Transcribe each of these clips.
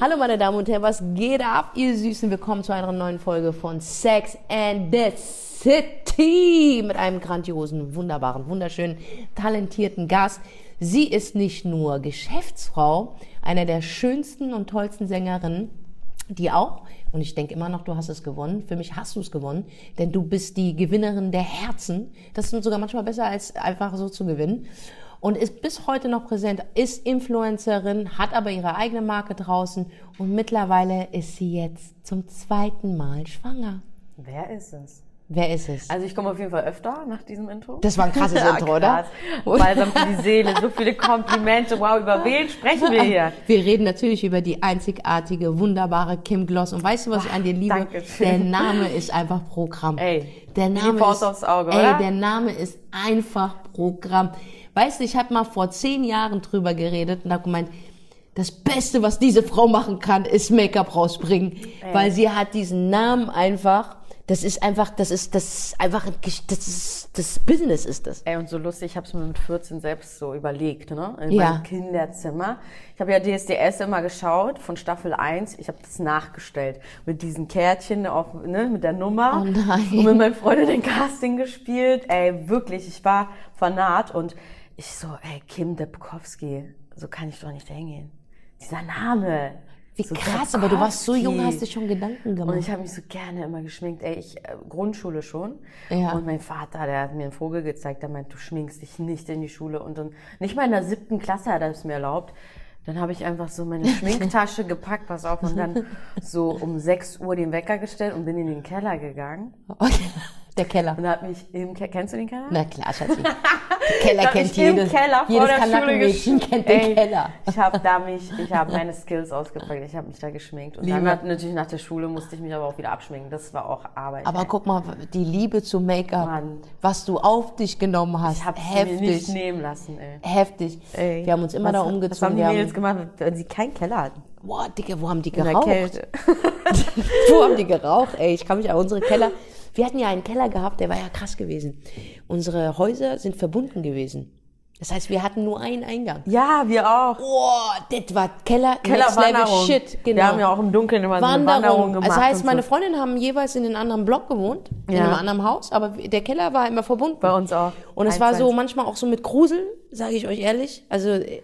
Hallo meine Damen und Herren, was geht ab, ihr Süßen? Willkommen zu einer neuen Folge von Sex and the City mit einem grandiosen, wunderbaren, wunderschönen, talentierten Gast. Sie ist nicht nur Geschäftsfrau, einer der schönsten und tollsten Sängerinnen, die auch, und ich denke immer noch, du hast es gewonnen, für mich hast du es gewonnen, denn du bist die Gewinnerin der Herzen. Das ist sogar manchmal besser, als einfach so zu gewinnen und ist bis heute noch präsent, ist Influencerin, hat aber ihre eigene Marke draußen und mittlerweile ist sie jetzt zum zweiten Mal schwanger. Wer ist es? Wer ist es? Also ich komme auf jeden Fall öfter nach diesem Intro. Das war ein krasses ja, Intro, oder? Balsam für die Seele, so viele Komplimente. Wow, über wen sprechen wir hier? Wir reden natürlich über die einzigartige, wunderbare Kim Gloss. Und weißt du, was ich an dir liebe? Dankeschön. Der Name ist einfach Programm. Ey, der Name ist, aufs Auge, ey, oder? der Name ist einfach Programm. Weißt du, ich habe mal vor zehn Jahren drüber geredet und habe gemeint, das Beste, was diese Frau machen kann, ist Make-up rausbringen, Ey. weil sie hat diesen Namen einfach. Das ist einfach, das ist, das ist einfach, das ist, das Business ist das. Ey, und so lustig, ich habe es mir mit 14 selbst so überlegt, ne? In Ja. meinem Kinderzimmer. Ich habe ja DSDS immer geschaut, von Staffel 1. Ich habe das nachgestellt. Mit diesen Kärtchen, auf, ne, mit der Nummer. Oh nein. Und mit meinen Freunden den Casting gespielt. Ey, wirklich, ich war fanat und ich so, ey, Kim Debkowski, so kann ich doch nicht hingehen. Dieser Name. Wie So krass, aber du warst so jung, hast dir schon Gedanken gemacht. Und ich habe mich so gerne immer geschminkt. Ey, ich, äh, Grundschule schon. Ja. Und mein Vater, der hat mir einen Vogel gezeigt, der meint, du schminkst dich nicht in die Schule. Und dann, nicht mal in der siebten Klasse hat er es mir erlaubt. Dann habe ich einfach so meine Schminktasche gepackt, pass auf, und dann so um 6 Uhr den Wecker gestellt und bin in den Keller gegangen. Okay. Der Keller. Und hab mich im Keller, kennst du den Keller? Na klar, Schatzi. Der Keller kennt jedes, Keller jedes Kanackenmädchen kennt den Ey, Keller. Ich habe da mich, ich habe meine Skills ausgepackt, ich habe mich da geschminkt. Und dann Liebe. hat, natürlich nach der Schule musste ich mich aber auch wieder abschminken. Das war auch Arbeit. Aber ey. guck mal, die Liebe zu Make-up, was du auf dich genommen hast, ich habe mir nicht heftig, nehmen lassen, ey. heftig. Ey. Wir haben uns immer was, da Was haben umgezogen. die Mädels gemacht, wenn sie keinen Keller hatten? boah, Dicke, wo haben die geraucht? Wo haben die geraucht? Ey, ich kann mich an unsere Keller. Wir hatten ja einen Keller gehabt, der war ja krass gewesen. Unsere Häuser sind verbunden gewesen. Das heißt, wir hatten nur einen Eingang. Ja, wir auch. Boah, das war Keller, next level Kellerwanderung. shit. Genau. Wir haben ja auch im Dunkeln immer so eine Wanderung. Wanderung gemacht. das heißt, meine so. Freundinnen haben jeweils in einem anderen Block gewohnt, in Ja. einem anderen Haus, aber der Keller war immer verbunden. Bei uns auch. Und es war so manchmal auch so mit Grusel, sage ich euch ehrlich. Also äh,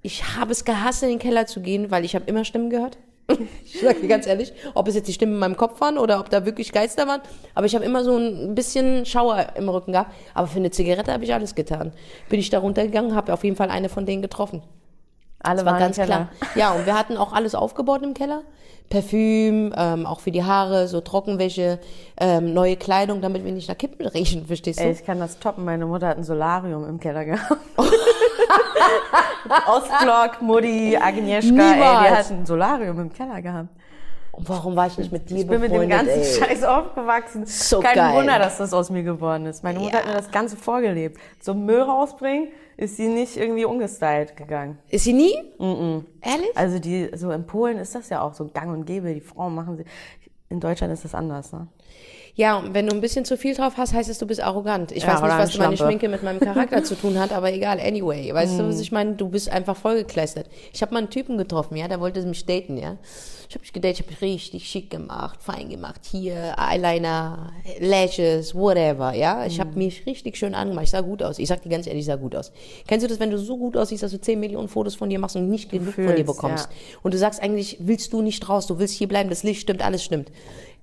ich habe es gehasst, in den Keller zu gehen, weil ich habe immer Stimmen gehört. ich sage dir ganz ehrlich, ob es jetzt die Stimmen in meinem Kopf waren oder ob da wirklich Geister waren. Aber ich habe immer so ein bisschen Schauer im Rücken gehabt. Aber für eine Zigarette habe ich alles getan. Bin ich da runtergegangen, habe auf jeden Fall eine von denen getroffen. Alle Das war waren ganz Keller. klar. Ja, und wir hatten auch alles aufgebaut im Keller. Parfüm, ähm, auch für die Haare, so Trockenwäsche, ähm, neue Kleidung, damit wir nicht nach Kippen riechen, verstehst du? Ey, ich kann das toppen. Meine Mutter hat ein Solarium im Keller gehabt. Ostblock, Mutti, Agnieszka, ey, Niemals. die hatten ein Solarium im Keller gehabt. Und warum war ich nicht mit dir Ich bin mit dem ganzen ey? Scheiß aufgewachsen. So Kein geil. Wunder, dass das aus mir geworden ist. Meine Mutter Ja. hat mir das Ganze vorgelebt. Zum Müll rausbringen ist sie nicht irgendwie ungestylt gegangen. Ist sie nie? Ehrlich? Also die, so in Polen ist das ja auch so gang und gäbe. Die Frauen machen sie. In Deutschland ist das anders, ne? Ja, und wenn du ein bisschen zu viel drauf hast, heißt es, du bist arrogant. Ich Ja, weiß nicht, was eine meine Schlampe. Schminke mit meinem Charakter zu tun hat, aber egal, anyway. Weißt du, was ich meine? Du bist einfach vollgekleistert. Ich habe mal einen Typen getroffen, ja, der wollte mich daten, ja. Ich habe mich gedatet, ich habe mich richtig schick gemacht, fein gemacht, hier, Eyeliner, Lashes, whatever, ja. Ich habe mich richtig schön angemacht, ich sah gut aus. Ich sag dir ganz ehrlich, ich sah gut aus. Kennst du das, wenn du so gut aussiehst, dass du 10 Millionen Fotos von dir machst und nicht genug von dir fühlst, bekommst? ja. Und du sagst eigentlich, willst du nicht raus, du willst hier bleiben, das Licht stimmt, alles stimmt.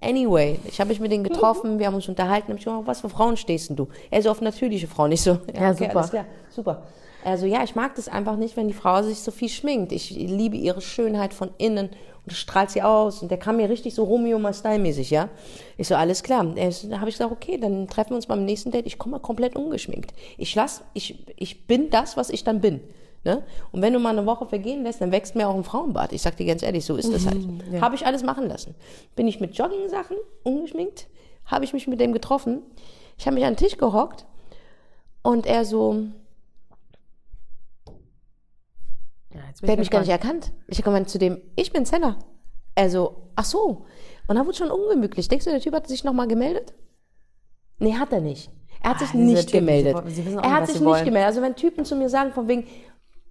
Anyway, ich habe mich mit denen getroffen, wir haben uns unterhalten, hab ich gesagt, was für Frauen stehst denn du? Er so auf natürliche Frauen, ich so, ja, Ja, okay, super. alles klar, super. Also ja, ich mag das einfach nicht, wenn die Frau sich so viel schminkt. Ich liebe ihre Schönheit von innen und das strahlt sie aus. Und der kam mir richtig so Romeo mal Style-mäßig, ja. Ich so, alles klar. Da habe ich gesagt, okay, dann treffen wir uns beim nächsten Date. Ich komme mal komplett ungeschminkt. Ich lass, ich, ich bin das, was ich dann bin. Ne? Und wenn du mal eine Woche vergehen lässt, dann wächst mir auch ein Frauenbart. Ich sag dir ganz ehrlich, so ist das halt. Habe ich alles machen lassen. Bin ich mit Jogging-Sachen ungeschminkt, habe ich mich mit dem getroffen. Ich habe mich an den Tisch gehockt und er so, Ja, jetzt bin der hat ich mich gar nicht erkannt. Ich habe gemeint zu dem, ich bin Senna. Also, ach so. Und dann wurde schon ungemütlich. Denkst du, der Typ hat sich nochmal gemeldet? Nee, hat er nicht. Er hat Ah, sich nicht Typen, gemeldet. sie- sie er hat sich nicht wollen. gemeldet. Also wenn Typen zu mir sagen, von wegen,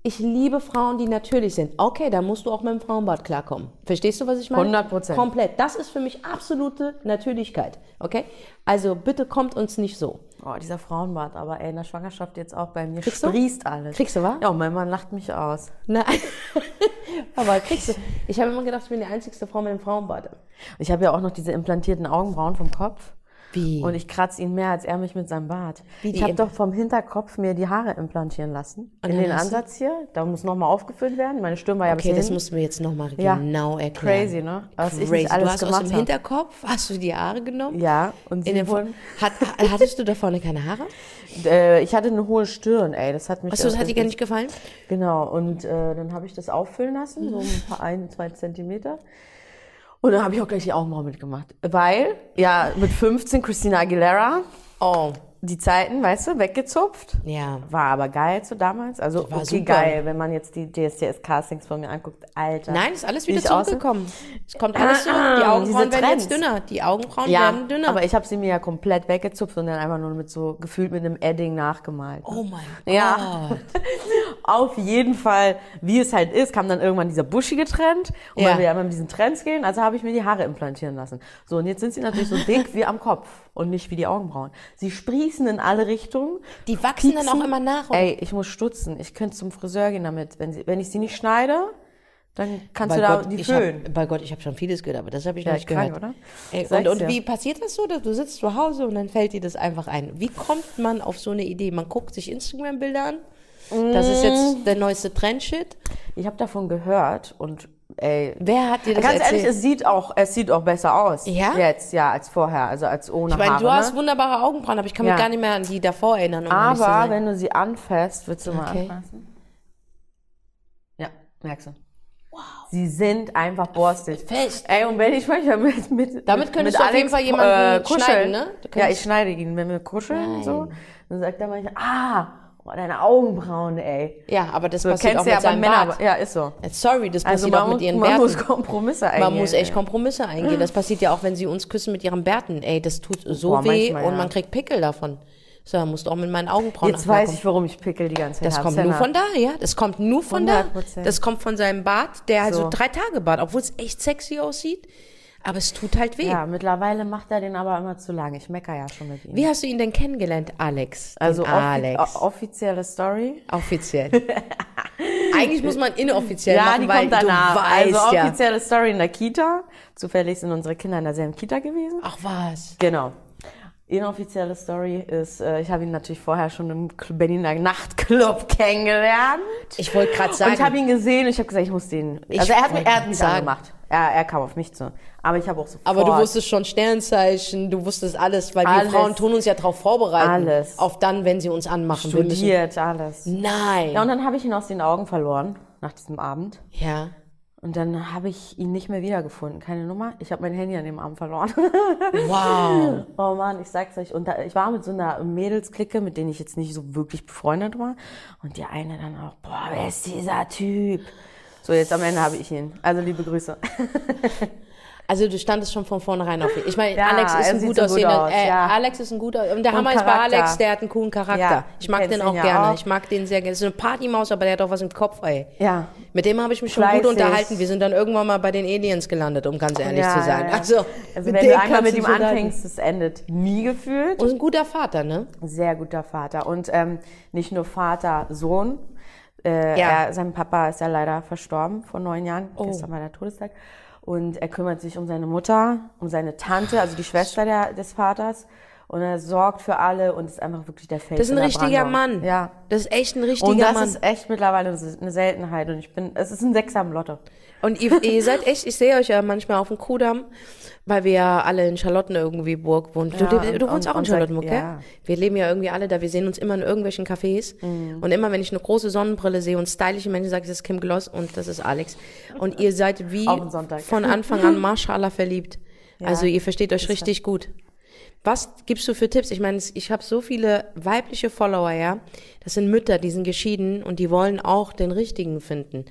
ich liebe Frauen, die natürlich sind. Okay, da musst du auch mit dem Frauenbad klarkommen. Verstehst du, was ich meine? 100%. Komplett. Das ist für mich absolute Natürlichkeit. Okay? Also bitte kommt uns nicht so. Oh, dieser Frauenbart, aber ey, in der Schwangerschaft jetzt auch bei mir Kriegst du? sprießt alles. Kriegst du, wa? Ja, mein Mann lacht mich aus. Nein. Aber kriegst du. Ich habe immer gedacht, ich bin die einzigste Frau mit dem Frauenbad. Ich habe ja auch noch diese implantierten Augenbrauen vom Kopf. Wie? Und ich kratze ihn mehr als er mich mit seinem Bart. Wie ich habe doch vom Hinterkopf mir die Haare implantieren lassen. Und in den du- Ansatz hier. Da muss nochmal aufgefüllt werden. Meine Stirn war ja okay, das hin. musst du mir jetzt nochmal Ja. genau erklären. Crazy, ne? Was ich Crazy. nicht alles du hast aus gemacht dem hab. Hinterkopf, hast du die Haare genommen? Ja, und In sie den, wurden, hat, hattest du da vorne keine Haare? äh, ich hatte eine hohe Stirn, ey. Das hat mich. Achso, das hat dir gar nicht gefallen? Genau, und äh, dann habe ich das auffüllen lassen, so ein paar ein, zwei Zentimeter. Und dann habe ich auch gleich die Augenbrauen mitgemacht. Weil, ja, mit 15 Christina Aguilera, Oh, die Zeiten, weißt du, weggezupft. ja. War aber geil so damals. Also War okay, super. geil, wenn man jetzt die DSDS-Castings von mir anguckt. Alter. Nein, ist alles Wie wieder zurückgekommen. Es kommt alles zurück. Die Ah, Augenbrauen werden jetzt dünner. Die Augenbrauen Ja, werden dünner. aber ich habe sie mir ja komplett weggezupft und dann einfach nur mit so, gefühlt mit einem Edding nachgemalt. oh mein Gott. Ja. Auf jeden Fall, wie es halt ist, kam dann irgendwann dieser buschige Trend. Und Ja. weil wir ja immer mit diesen Trends gehen, also habe ich mir die Haare implantieren lassen. So, und jetzt sind sie natürlich so dick wie am Kopf und nicht wie die Augenbrauen. Sie sprießen in alle Richtungen. Die wachsen dann pieksen. auch immer nach. Und Ey, ich muss stutzen. Ich könnte zum Friseur gehen damit. Wenn, sie, wenn ich sie nicht schneide, dann kannst bei du da Gott, die ich föhnen. hab, bei Gott, ich habe schon vieles gehört, aber das habe ich noch Ja, nicht krank, gehört. oder? Ey, und und wie passiert das so, dass du sitzt zu Hause und dann fällt dir das einfach ein? Wie kommt man auf so eine Idee? Man guckt sich Instagram-Bilder an. Das ist Mm. jetzt der neueste Trend-Shit. Ich habe davon gehört und ey, Wer hat dir das Ganz erzählt? ehrlich, es sieht auch, es sieht auch besser aus. Ja? Jetzt, ja, als vorher, also als ohne ich meine, Haare. du hast ne? wunderbare Augenbrauen, aber ich kann mich Ja. gar nicht mehr an die davor erinnern. Um ehrlich zu Aber sein. wenn du sie anfasst, willst du mal Okay. anfassen? Ja, merkst du. Wow. Sie sind einfach borstig. Fest. Ey, und wenn ich manchmal mit, mit Damit mit könntest du auf jeden Fall jemanden kuscheln, schneiden, ne? Du Ja, könntest- ich schneide ihn, wenn wir kuscheln Nein. so, dann sagt er manchmal, ah, oh, deine Augenbrauen, ey. Ja, aber das So, passiert auch ja mit bei seinem Männern, Bart. ja, ist so. Sorry, das Also passiert man, auch mit ihren man Bärten. muss Kompromisse eingehen. Man muss echt ey. Kompromisse eingehen. Das passiert ja auch, wenn sie uns küssen mit ihren Bärten. Ey, das tut so Boah, weh manchmal, und ja. man kriegt Pickel davon. So, da musst du auch mit meinen Augenbrauen Jetzt weiß ich, warum ich Pickel die ganze Zeit Das kommt nur von da, ja. Das kommt nur von da. 100%. Das kommt von seinem Bart, der halt so So. drei Tage Bart, obwohl es echt sexy aussieht. Aber es tut halt weh. Ja, mittlerweile macht er den aber immer zu lang. Ich mecker ja schon mit ihm. Wie hast du ihn denn kennengelernt, Alex? Also Alex. offizielle Story. Offiziell. Eigentlich muss man inoffiziell Ja, machen, die weil kommt danach. du weißt also ja. offizielle Story in der Kita. Zufällig sind unsere Kinder in derselben Kita gewesen. Ach was. Genau. Inoffizielle Story ist, äh, ich habe ihn natürlich vorher schon im Berliner Nachtclub kennengelernt. Ich wollte gerade Und sagen, ich habe ihn gesehen und ich habe gesagt, ich muss den. Also er hat, mir- wollte er hat mich sagen. angemacht. Er, er kam auf mich zu. Aber ich habe auch sofort. aber du wusstest schon Sternzeichen, du wusstest alles, weil Alles. wir Frauen tun uns ja darauf vorbereiten. Alles. Auf dann, wenn sie uns anmachen. Studiert, alles. nein. Ja, und dann habe ich ihn aus den Augen verloren nach diesem Abend. Ja. Und dann habe ich ihn nicht mehr wiedergefunden. Keine Nummer. Ich habe mein Handy an dem Abend verloren. Wow. oh Mann, ich sag's euch. Und da, ich war mit so einer Mädelsklicke, mit denen ich jetzt nicht so wirklich befreundet war. Und die eine dann auch, boah, wer ist dieser Typ? So, jetzt am Ende habe ich ihn. Also liebe Grüße. Also du standest schon von vornherein auf ihn. Ich meine, Ja, Alex ist ein gut so gut aussehender. aus, äh, ja. Alex ist ein guter. Und der Und Hammer ist bei. Alex, der hat einen coolen Charakter. Ja, ich mag den auch gerne. auch. Ich mag den sehr gerne. Ist eine Partymaus, aber der hat auch was im Kopf, ey. Ja. Mit dem habe ich mich schon gut Fleißig. unterhalten. Wir sind dann irgendwann mal bei den Aliens gelandet, um ganz ehrlich zu sein. Also, also wenn du einmal mit ihm anfängst, es endet nie gefühlt. Und ein guter Vater, ne? Sehr guter Vater. Und ähm, nicht nur Vater, Sohn. Äh, Ja. er, sein Papa ist ja leider verstorben vor neun Jahren. Oh. Gestern war der Todestag. Und er kümmert sich um seine Mutter, um seine Tante, also die Schwester der, des Vaters. Und er sorgt für alle und ist einfach wirklich der Face Das ist ein richtiger. Mann. Ja. Das ist echt ein richtiger Und das Mann. ist echt mittlerweile eine Seltenheit. Und ich bin, es ist ein Sechser im Lotto. Und ihr, ihr seid echt, ich sehe euch ja manchmal auf dem Kudamm, weil wir ja alle in Charlotten irgendwie Burg wohnen. Du, Ja, du, du und- wohnst auch in und- Charlottenburg, ja. gell? Wir leben ja irgendwie alle da. Wir sehen uns immer in irgendwelchen Cafés. Mhm. Und immer, wenn ich eine große Sonnenbrille sehe und stylische Menschen, sage ich, das ist Kim Gloss und das ist Alex. Und ihr seid wie von Anfang an Mashallah verliebt. Also ihr versteht euch richtig gut. Was gibst du für Tipps? Ich meine, ich habe so viele weibliche Follower, ja. Das sind Mütter, die sind geschieden und die wollen auch den richtigen finden.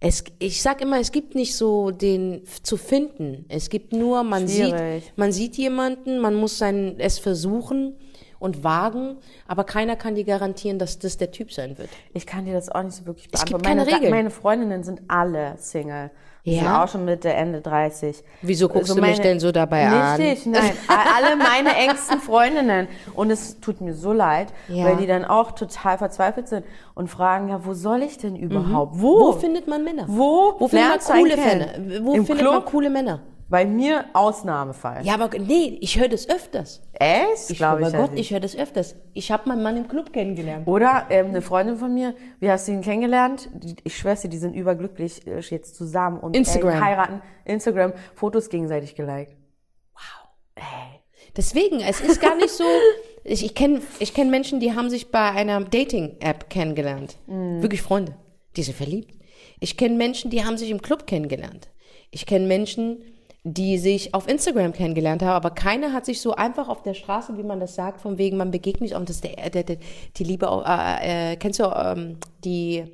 Es, ich sag immer, es gibt nicht so den zu finden. Es gibt nur, man sieht, Schwierig. man sieht jemanden, man muss sein, es versuchen und wagen, aber keiner kann dir garantieren, dass das der Typ sein wird. Ich kann dir das auch nicht so wirklich Es gibt beantworten. keine meine, Regeln. meine Freundinnen sind alle Single. Ja? sind auch schon Mitte, Ende 30. Wieso guckst du mich denn so dabei an? Nicht ich, nein. alle meine engsten Freundinnen. Und es tut mir so leid, Ja. weil die dann auch total verzweifelt sind und fragen, ja, wo soll ich denn überhaupt? Wo? Wo findet man Männer? Wo Wo findet man coole? Männer? Wo Im findet Club? man coole Männer? Bei mir Ausnahmefall. Ja, aber nee, ich höre das öfters. Echt? Ich Glaube ich. Gott, ich höre das öfters. Ich habe meinen Mann im Club kennengelernt. Oder ähm, eine Freundin von mir, wie hast du ihn kennengelernt? Ich schwör's dir, die sind überglücklich äh, jetzt zusammen und Instagram. Ey, heiraten. Instagram, Fotos gegenseitig geliked. Deswegen, es ist gar nicht so. Ich, ich kenne ich kenn Menschen, die haben sich bei einer Dating-App kennengelernt. Wirklich Freunde. Die sind verliebt. Ich kenne Menschen, die haben sich im Club kennengelernt. Ich kenne Menschen, die sich auf Instagram kennengelernt haben, aber keiner hat sich so einfach auf der Straße, wie man das sagt, von wegen, man begegnet sich, und das ist der, der, der, die Liebe, äh, äh, kennst du ähm, die,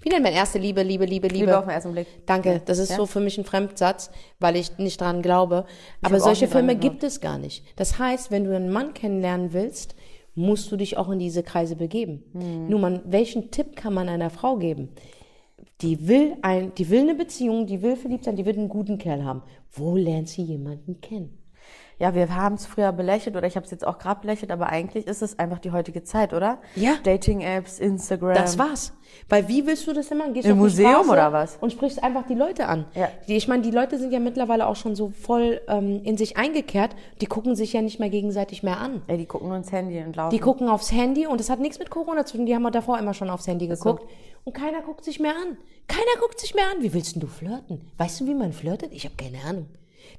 wie nennt man erste Liebe, Liebe, Liebe, Liebe? Liebe auf den ersten Blick. Danke, das ist Ja. so für mich ein Fremdsatz, weil ich nicht dran glaube. Aber solche dran Filme gibt es gar nicht. Das heißt, wenn du einen Mann kennenlernen willst, musst du dich auch in diese Kreise begeben. Hm. Nur man, welchen Tipp kann man einer Frau geben? Die will ein, die will eine Beziehung, die will verliebt sein, die will einen guten Kerl haben. Wo lernt sie jemanden kennen? Ja, wir haben es früher belächelt oder ich habe es jetzt auch gerade belächelt, aber eigentlich ist es einfach die heutige Zeit, oder? Ja. Dating-Apps, Instagram. Das war's. Weil wie willst du das immer? Gehst du Im Museum Straße oder was? Und sprichst einfach die Leute an. Ja. Die, ich meine, die Leute sind ja mittlerweile auch schon so voll ähm, in sich eingekehrt. Die gucken sich ja nicht mehr gegenseitig mehr an. Ey, die gucken nur ins Handy und laufen. Die gucken aufs Handy und das hat nichts mit Corona zu tun. Die haben ja davor immer schon aufs Handy geguckt. Und keiner guckt sich mehr an. Keiner guckt sich mehr an. Wie willst denn du flirten? Weißt du, wie man flirtet? Ich habe keine Ahnung.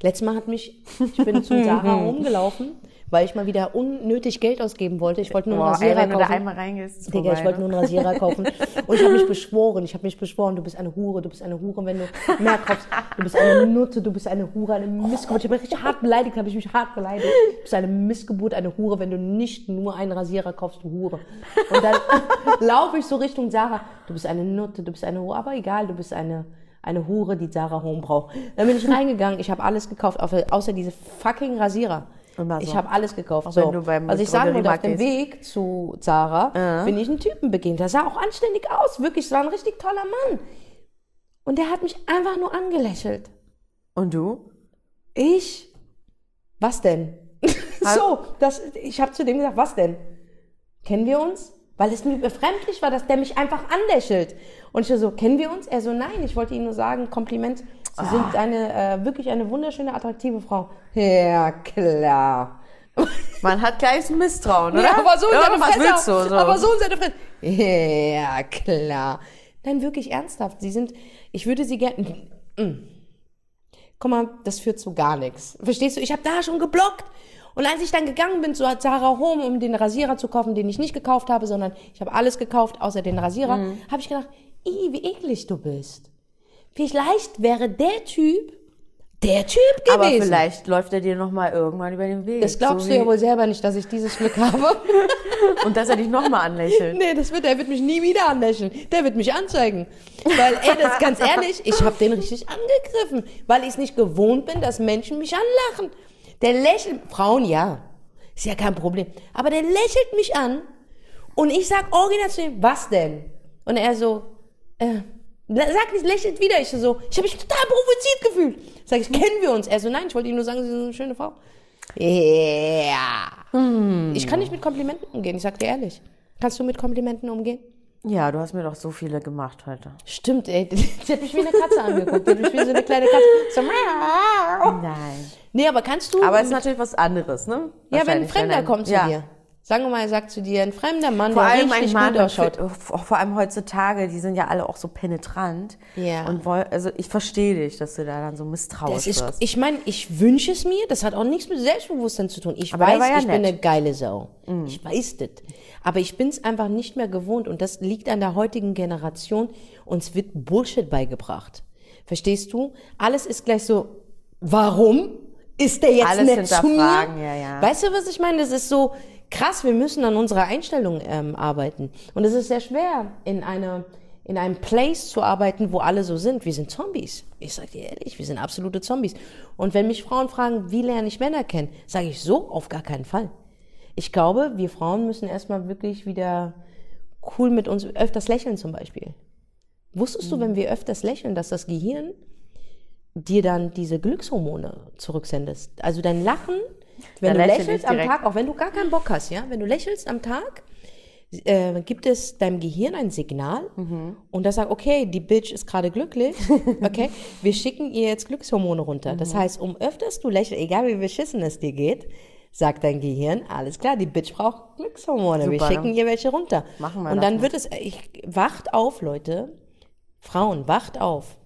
Letztes Mal hat mich, ich bin zu Sarah rumgelaufen, weil ich mal wieder unnötig Geld ausgeben wollte. Ich wollte nur einen Boah, ey, Rasierer wenn du da kaufen. einmal reingehst, Digga, ich wollte ne? nur einen Rasierer kaufen. Und ich habe mich beschworen, ich habe mich beschworen, du bist eine Hure, du bist eine Hure, wenn du mehr kaufst. Du bist eine Nutte, du bist eine Hure, eine Missgeburt. Ich habe mich richtig hart beleidigt, habe ich mich hart beleidigt. Du bist eine Missgeburt, eine Hure, wenn du nicht nur einen Rasierer kaufst, du Hure. Und dann laufe ich so Richtung Sarah, du bist eine Nutte, du bist eine Hure, aber egal, du bist eine, eine Hure, die Sarah Home braucht. Dann bin ich reingegangen, ich habe alles gekauft, außer, diese fucking Rasierer. So. Ich habe alles gekauft. Auch so. Was ich sagen wollte, auf dem Weg zu Sarah bin ich einen Typen begegnet. Der sah auch anständig aus, wirklich, es war ein richtig toller Mann. Und der hat mich einfach nur angelächelt. Und du? Ich? Was denn? so, das, ich habe zu dem gesagt, was denn? Kennen wir uns? Weil es mir befremdlich war, dass der mich einfach anlächelt. Und ich so, kennen wir uns? Er so, nein, ich wollte Ihnen nur sagen, Kompliment. Sie sind eine, äh, wirklich eine wunderschöne, attraktive Frau. Ja, klar. Man hat gleich ein Misstrauen, oder? Ja, aber so in seine was Fresse. willst du? So. Aber so in seine Fresse. Ja, klar. Nein, wirklich ernsthaft. Sie sind, ich würde sie gerne. Guck mal, das führt zu gar nichts. Verstehst du? Ich habe da schon geblockt. Und als ich dann gegangen bin zu Zara Home, um den Rasierer zu kaufen, den ich nicht gekauft habe, sondern ich habe alles gekauft, außer den Rasierer, Mhm. habe ich gedacht, ih, wie eklig du bist. Vielleicht wäre der Typ der Typ gewesen. aber vielleicht läuft er dir noch mal irgendwann über den Weg. das glaubst so du ja wohl selber nicht, dass ich dieses Glück habe. Und dass er dich noch mal anlächelt. Nee, das wird, der wird mich nie wieder anlächeln. Der wird mich anzeigen. Weil, ey, das ist ganz ehrlich, ich habe den richtig angegriffen, weil ich es nicht gewohnt bin, dass Menschen mich anlachen. Der lächelt, Frauen ja, ist ja kein Problem. Aber der lächelt mich an und ich sag original zu ihm, was denn? Und er so, äh, sag nicht, lächelt wieder. Ich so, ich habe mich total provoziert gefühlt. Sag ich, kennen wir uns? Er so, nein, ich wollte Ihnen nur sagen, Sie sind eine schöne Frau. Ja. Ich kann nicht mit Komplimenten umgehen, ich sag dir ehrlich. Kannst du mit Komplimenten umgehen? Ja, du hast mir doch so viele gemacht heute. Stimmt, ey. Sie hat mich wie eine Katze angeguckt. Die hat mich wie so eine kleine Katze. So, Nein. nee, aber kannst du. Aber es ist natürlich was anderes, ne? ja, wenn ein Fremder ein- kommt zu ja. dir. Sagen wir mal, er sagt zu dir, ein fremder Mann, Vor der allem richtig Mann, gut ausschaut. vor vor allem heutzutage, die sind ja alle auch so penetrant. Ja. Und woll, also ich verstehe dich, dass du da dann so misstrauisch ist, wirst. ich meine, ich wünsche es mir, das hat auch nichts mit Selbstbewusstsein zu tun. Ich Aber weiß, ja ich bin nett. Mhm. eine geile Sau. Ich weiß das. Aber ich bin es einfach nicht mehr gewohnt und das liegt an der heutigen Generation. Uns wird Bullshit beigebracht. Verstehst du? Alles ist gleich so, warum ist der jetzt Alles nett zu mir? ja, ja. Weißt du, was ich meine? Das ist so krass, wir müssen an unserer Einstellung ähm, arbeiten. Und es ist sehr schwer, in einer in einem Place zu arbeiten, wo alle so sind. Wir sind Zombies. Ich sag dir ehrlich, wir sind absolute Zombies. Und wenn mich Frauen fragen, wie lerne ich Männer kennen, sage ich so auf gar keinen Fall. Ich glaube, wir Frauen müssen erstmal wirklich wieder cool mit uns öfters lächeln zum Beispiel. Wusstest du, wenn wir öfters lächeln, dass das Gehirn dir dann diese Glückshormone zurücksendest? Also dein Lachen, wenn Da du lächelst am direkt. Tag, auch wenn du gar keinen Bock hast, ja, wenn du lächelst am Tag, äh, gibt es deinem Gehirn ein Signal Mhm. und das sagt, okay, die Bitch ist gerade glücklich, okay, wir schicken ihr jetzt Glückshormone runter. Das Mhm. heißt, um öfters du lächelst, egal wie beschissen es dir geht, sagt dein Gehirn, alles klar, die Bitch braucht Glückshormone, wir Super, schicken ne? ihr welche runter. Machen wir und das dann wird es, ich, wacht auf, Leute, Frauen, wacht auf.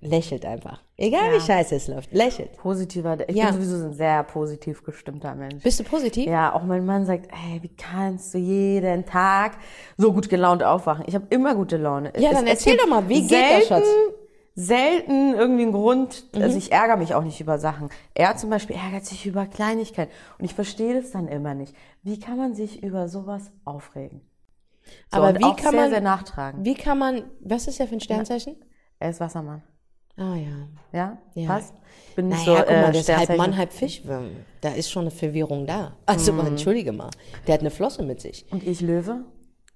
Lächelt einfach. Egal wie Ja. scheiße es läuft, lächelt. Positiver, ich Ja. bin sowieso ein sehr positiv gestimmter Mensch. Bist du positiv? Ja, auch mein Mann sagt, hey, wie kannst du jeden Tag so gut gelaunt aufwachen? Ich habe immer gute Laune. Ja, dann erzähl doch mal, wie geht selten, das, Schatz? Selten irgendwie einen Grund, also Mhm. ich ärgere mich auch nicht über Sachen. Er zum Beispiel ärgert sich über Kleinigkeiten und ich verstehe das dann immer nicht. Wie kann man sich über sowas aufregen? So, Aber wie kann sehr, man- sehr nachtragen. Wie kann man, was ist der für ein Sternzeichen? Er ist Wassermann. Ah ja. Ja? Ja. Passt? Ich bin nicht Naja, so, guck mal, äh, der ist halb Mann, halb Fisch. Da ist schon eine Verwirrung da. Also, Mhm. mal, entschuldige mal. Der hat eine Flosse mit sich. Und ich Löwe?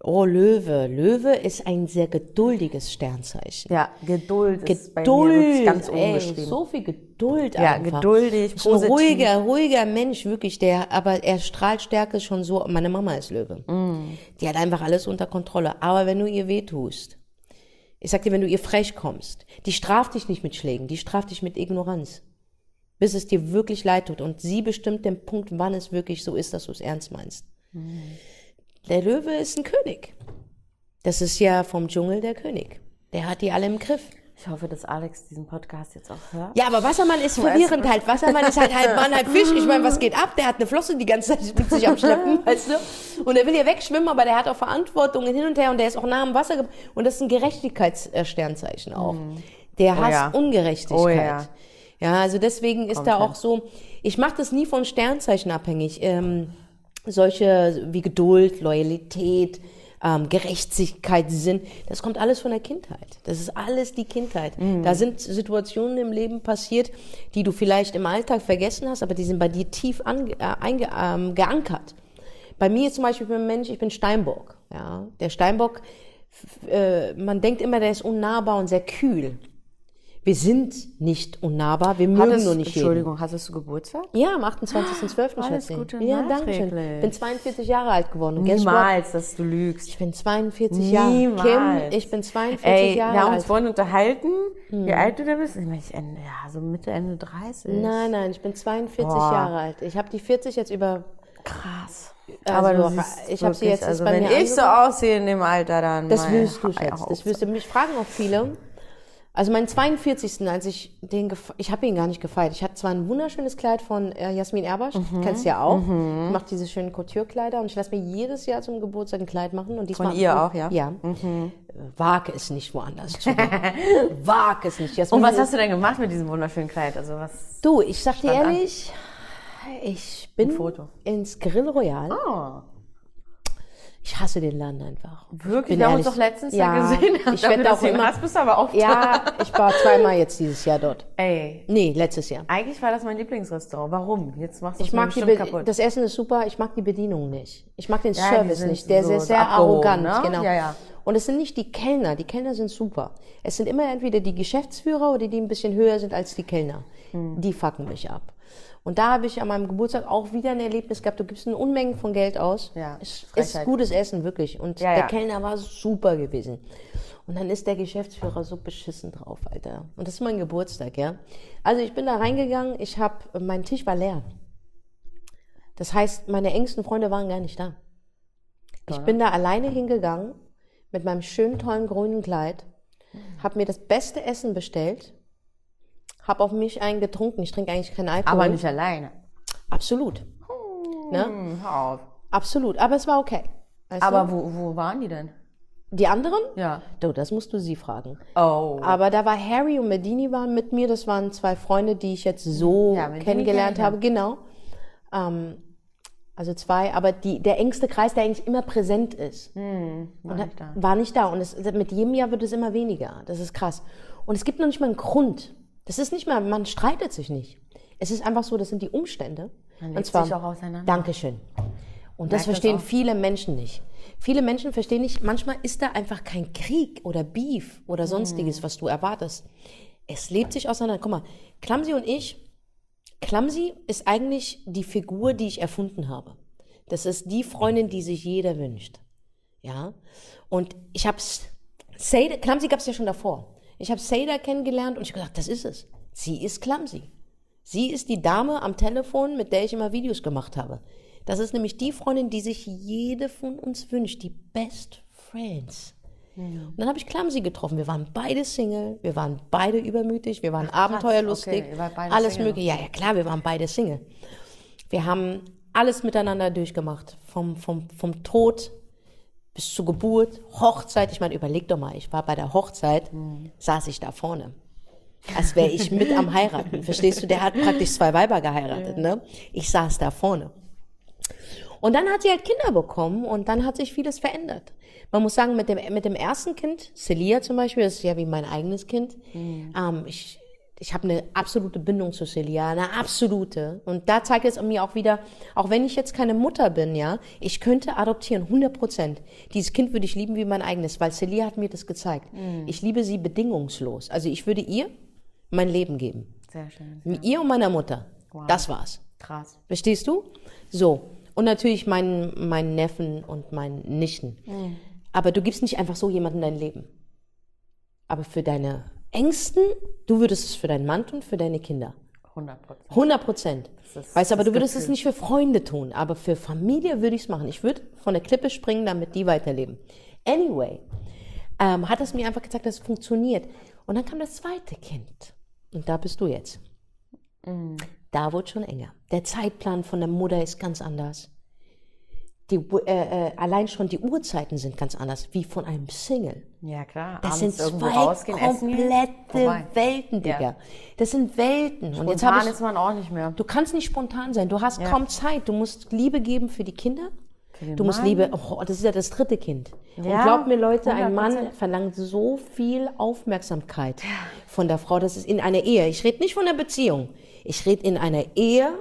Oh, Löwe. Löwe ist ein sehr geduldiges Sternzeichen. Ja, Geduld ist bei mir Geduld. wirklich ganz oben geschrieben. so viel Geduld Ja, einfach. geduldig, Ist ein positiv. ruhiger, ruhiger Mensch, wirklich. Der, aber er strahlt Stärke schon so. Meine Mama ist Löwe. Mm. Die hat einfach alles unter Kontrolle. Aber wenn du ihr wehtust, ich sag dir, wenn du ihr frech kommst, die straft dich nicht mit Schlägen, die straft dich mit Ignoranz. Bis es dir wirklich leid tut. Und sie bestimmt den Punkt, wann es wirklich so ist, dass du es ernst meinst. Der Löwe ist ein König. Das ist ja vom Dschungel der König. Der hat die alle im Griff. Ich hoffe, dass Alex diesen Podcast jetzt auch hört. Ja, aber Wassermann ist verwirrend halt. Wassermann ist halt halb Mann, halb Fisch. Ich meine, was geht ab? Der hat eine Flosse die ganze Zeit mit sich am Schleppen, weißt du? Und er will hier wegschwimmen, aber der hat auch Verantwortung hin und her und der ist auch nah am Wasser. Und das ist ein Gerechtigkeitssternzeichen auch. Der hasst ja. Ungerechtigkeit. Oh ja. Ja, also deswegen ist da Komplett. auch so, ich mache das nie von Sternzeichen abhängig. Ähm, solche wie Geduld, Loyalität, ähm, Gerechtigkeit, Sinn, das kommt alles von der Kindheit. Das ist alles die Kindheit. Mhm. Da sind Situationen im Leben passiert, die du vielleicht im Alltag vergessen hast, aber die sind bei dir tief ange, äh, einge, ähm, geankert. Bei mir zum Beispiel, ich bin ein Mensch, ich bin Steinbock. Ja? Der Steinbock, äh, man denkt immer, der ist unnahbar und sehr kühl. Wir sind nicht unnahbar, wir mögen Hattest, nur nicht jeden. Entschuldigung, hattest du Geburtstag? Ja, am 28.12. Alles Schätzchen. Gute Ja, danke schön. nachträglich. bin 42 Jahre alt geworden. Niemals, dass du lügst. Ich bin 42 Jahre. Niemals. Kim, ich bin 42 Ey, Jahre wir haben uns alt. Hm. vorhin unterhalten, wie alt du da bist. Ich meine, ich Ende, ja, so Mitte, Ende 30. Nein, nein, ich bin 42 Boah. Jahre alt. Ich habe die 40 jetzt über. Krass. Also, Aber du ich habe sie jetzt also bei wenn mir ich so angefangen. aussehe in dem Alter, dann Das Ei Schatz. auf. Das du. Mich fragen auch viele. Also meinen 42. als ich den, ich habe ihn gar nicht gefeiert. Ich hatte zwar ein wunderschönes Kleid von äh, Jasmin Erbasch, Mhm. kennst du ja auch. Ich mache diese schönen Couture-Kleider und ich lasse mir jedes Jahr zum Geburtstag ein Kleid machen. Und diesmal Von ihr auch, ja? Mhm. Ja. Äh, Wage es nicht woanders zu. Wage es nicht. Jasmin Und was hast du denn gemacht mit diesem wunderschönen Kleid? Also was? Du, ich sag dir Stand an. ehrlich, ich bin ins Grill Royal. Oh, Ich hasse den Laden einfach. wirklich? Wir haben uns doch letztens Ja, ja, gesehen. ich werde auch immer- hast, bist du aber auch Ja, ich war zweimal jetzt dieses Jahr dort. Ey, Nee, letztes Jahr. eigentlich war das mein Lieblingsrestaurant. Warum? Jetzt machst du Ich es mag die Be kaputt. das Essen ist super, ich mag die Bedienung nicht. Ich mag den Ja, die Service nicht. Der ist so sehr, sehr abgehoben, arrogant, ne? genau. Ja, ja. Und es sind nicht die Kellner, die Kellner sind super. Es sind immer entweder die Geschäftsführer oder die ein bisschen höher sind als die Kellner. Hm. Die fucken mich ab. Und da habe ich an meinem Geburtstag auch wieder ein Erlebnis gehabt. Du gibst eine Unmengen von Geld aus. Ja, Es ist gutes Essen, wirklich. Und Ja, der ja. Kellner war super gewesen. Und dann ist der Geschäftsführer so beschissen drauf, Alter. Und das ist mein Geburtstag, ja. Also ich bin da reingegangen, ich habe, mein Tisch war leer. Das heißt, meine engsten Freunde waren gar nicht da. Ich bin da alleine hingegangen mit meinem schönen, tollen grünen Kleid, habe mir das beste Essen bestellt, habe auf mich einen getrunken. Ich trinke eigentlich keinen Alkohol. aber nicht alleine. Absolut. Ne? Hm, hör auf. Absolut. Aber es war okay. Weißt Aber du? wo, wo waren die denn? die anderen? Ja. Du, das musst du sie fragen. Oh. Aber da war Harry und Medini waren mit mir. Das waren zwei Freunde, die ich jetzt so Ja, kennengelernt habe. Genau. Ähm, also zwei, aber die, der engste Kreis, der eigentlich immer präsent ist, war und nicht da. war nicht da. Und es, mit jedem Jahr wird es immer weniger. Das ist krass. Und es gibt noch nicht mal einen Grund. Das ist nicht mal, man streitet sich nicht. Es ist einfach so, das sind die Umstände. Man Und zwar, sich auch auseinander. Dankeschön. Und das das verstehen auch. viele Menschen nicht. Viele Menschen verstehen nicht, manchmal ist da einfach kein Krieg oder Beef oder sonstiges, Mhm. was du erwartest. Es lebt sich auseinander. Guck mal, Clumsy und ich, Clumsy ist eigentlich die Figur, die ich erfunden habe. Das ist die Freundin, die sich jeder wünscht. Ja. Und ich hab's, Seda, Clumsy gab's ja schon davor. Ich habe Seda kennengelernt und ich hab gedacht, das ist es. Sie ist Clumsy. Sie ist die Dame am Telefon, mit der ich immer Videos gemacht habe. Das ist nämlich die Freundin, die sich jede von uns wünscht, die Best Friends. Und dann habe ich Clumsy getroffen. Wir waren beide Single, wir waren beide übermütig, wir waren abenteuerlustig, okay, beide alles Single. mögliche. Ja, ja, klar, wir waren beide Single. Wir haben alles miteinander durchgemacht. Vom, vom, vom Tod bis zur Geburt, Hochzeit. Ich meine, überleg doch mal, ich war bei der Hochzeit, saß ich da vorne. Als wäre ich mit am Heiraten. Verstehst du? Der hat praktisch zwei Weiber geheiratet, ne? Ich saß da vorne. Und dann hat sie halt Kinder bekommen und dann hat sich vieles verändert. Man muss sagen, mit dem, mit dem ersten Kind, Celia zum Beispiel, das ist ja wie mein eigenes Kind, ähm, ich, ich habe eine absolute Bindung zu Celia, eine absolute. Und da zeigt es mir auch wieder, auch wenn ich jetzt keine Mutter bin, ja, ich könnte adoptieren, 100 Prozent. Dieses Kind würde ich lieben wie mein eigenes, weil Celia hat mir das gezeigt. Ich liebe sie bedingungslos. Also ich würde ihr mein Leben geben. Sehr schön. Mit ihr und meiner Mutter. Das war's. Krass. Verstehst du? So. Und natürlich meinen, meinen Neffen und meinen Nichten. Aber du gibst nicht einfach so jemanden dein Leben. Aber für deine Ängsten, du würdest es für deinen Mann tun, für deine Kinder. 100 Prozent. 100 Prozent. Weißt aber du würdest es Gefühl. nicht für Freunde tun, aber für Familie würde ich es machen. Ich würde von der Klippe springen, damit die weiterleben. Anyway, ähm, hat es mir einfach gezeigt, dass es funktioniert. Und dann kam das zweite Kind. Und da bist du jetzt. Da wurde schon enger. Der Zeitplan von der Mutter ist ganz anders. Die, äh, äh, allein schon die Uhrzeiten sind ganz anders, wie von einem Single. Ja, klar. Das Abends sind zwei rausgehen, komplette. Welten, Digga. Ja. Das sind Welten. Und jetzt Spontan ich ist man auch nicht mehr. Du kannst nicht spontan sein. Du hast Ja. kaum Zeit. Du musst Liebe geben für die Kinder. den Du musst Mann. Liebe, oh, das ist ja das dritte Kind. Und Ja, glaub mir, Leute, ein 100%. Mann verlangt so viel Aufmerksamkeit von der Frau. Das ist in einer Ehe. Ich rede nicht von der Beziehung. Ich rede in einer Ehe.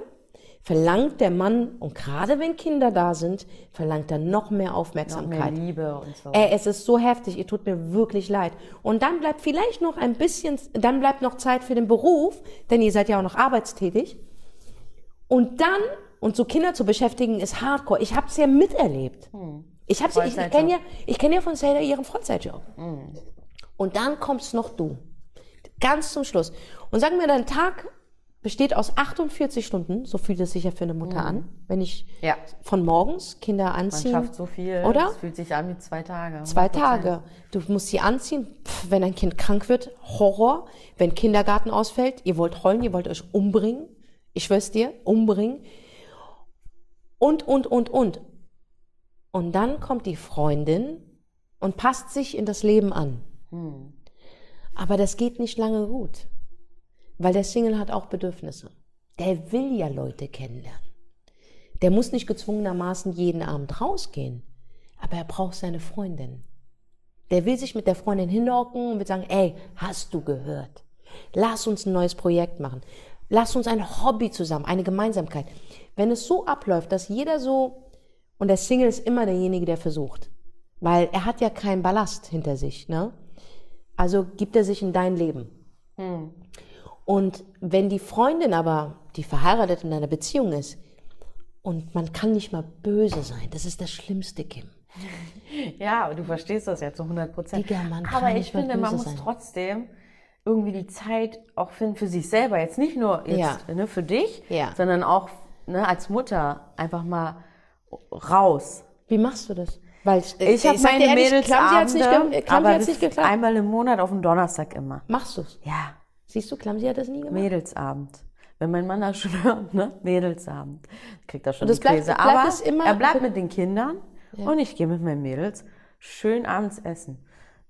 Verlangt der Mann, und gerade wenn Kinder da sind, verlangt er noch mehr Noch mehr Aufmerksamkeit. Liebe und so. Ey, es ist so heftig, ihr tut mir wirklich leid. Und dann bleibt vielleicht noch ein bisschen, dann bleibt noch Zeit für den Beruf, denn ihr seid ja auch noch arbeitstätig. Und dann, und so Kinder zu beschäftigen, ist hardcore. Ich habe es ja miterlebt. Ich, hab's, ich, ich kenne ja, ich kenn ja von Sailor ihren Vollzeitjob. Und dann kommst noch du. Ganz zum Schluss. Und sagen wir, dein Tag besteht aus 48 Stunden, so fühlt es sich ja für eine Mutter an, wenn ich Ja. von morgens Kinder Man anziehen. schafft so viel. Oder? Es fühlt sich an wie zwei Tage. Zwei 100%. Tage. Du musst sie anziehen. Pff, wenn ein Kind krank wird, Horror. Wenn Kindergarten ausfällt, ihr wollt heulen, ihr wollt euch umbringen. Ich schwör's dir, umbringen. Und, und, und, und. Und dann kommt die Freundin und passt sich in das Leben an. Aber das geht nicht lange gut. Weil der Single hat auch Bedürfnisse. Der will ja Leute kennenlernen. Der muss nicht gezwungenermaßen jeden Abend rausgehen. Aber er braucht seine Freundin. Der will sich mit der Freundin hinhocken und wird sagen, ey, hast du gehört? Lass uns ein neues Projekt machen. Lass uns ein Hobby zusammen, eine Gemeinsamkeit. Wenn es so abläuft, dass jeder so, und der Single ist immer derjenige, der versucht. Weil er hat ja keinen Ballast hinter sich, ne? Also gibt er sich in dein Leben. Und wenn die Freundin aber, die verheiratet in einer Beziehung ist, und man kann nicht mal böse sein, das ist das Schlimmste, Kim. Ja, aber du verstehst das ja zu 100 Prozent. Aber ich nicht finde, man muss sein. trotzdem irgendwie die Zeit auch finden für sich selber. Jetzt nicht nur jetzt, Ja. ne, für dich, Ja. sondern auch ne, als Mutter einfach mal raus. Wie machst du das? Weil äh, Ich habe meine ehrlich, Mädels nicht, Abende, Clumsy aber nicht geklappt. einmal im Monat auf dem Donnerstag immer. Machst du's? Ja, Siehst du, Clumsy hat das nie gemacht. Mädelsabend. Wenn mein Mann das schon hört, ne? Mädelsabend. Kriegt er schon Und das die bleibt- Krise. bleibt Aber immer- er bleibt mit den Kindern und ich gehe mit meinen Mädels schön abends essen.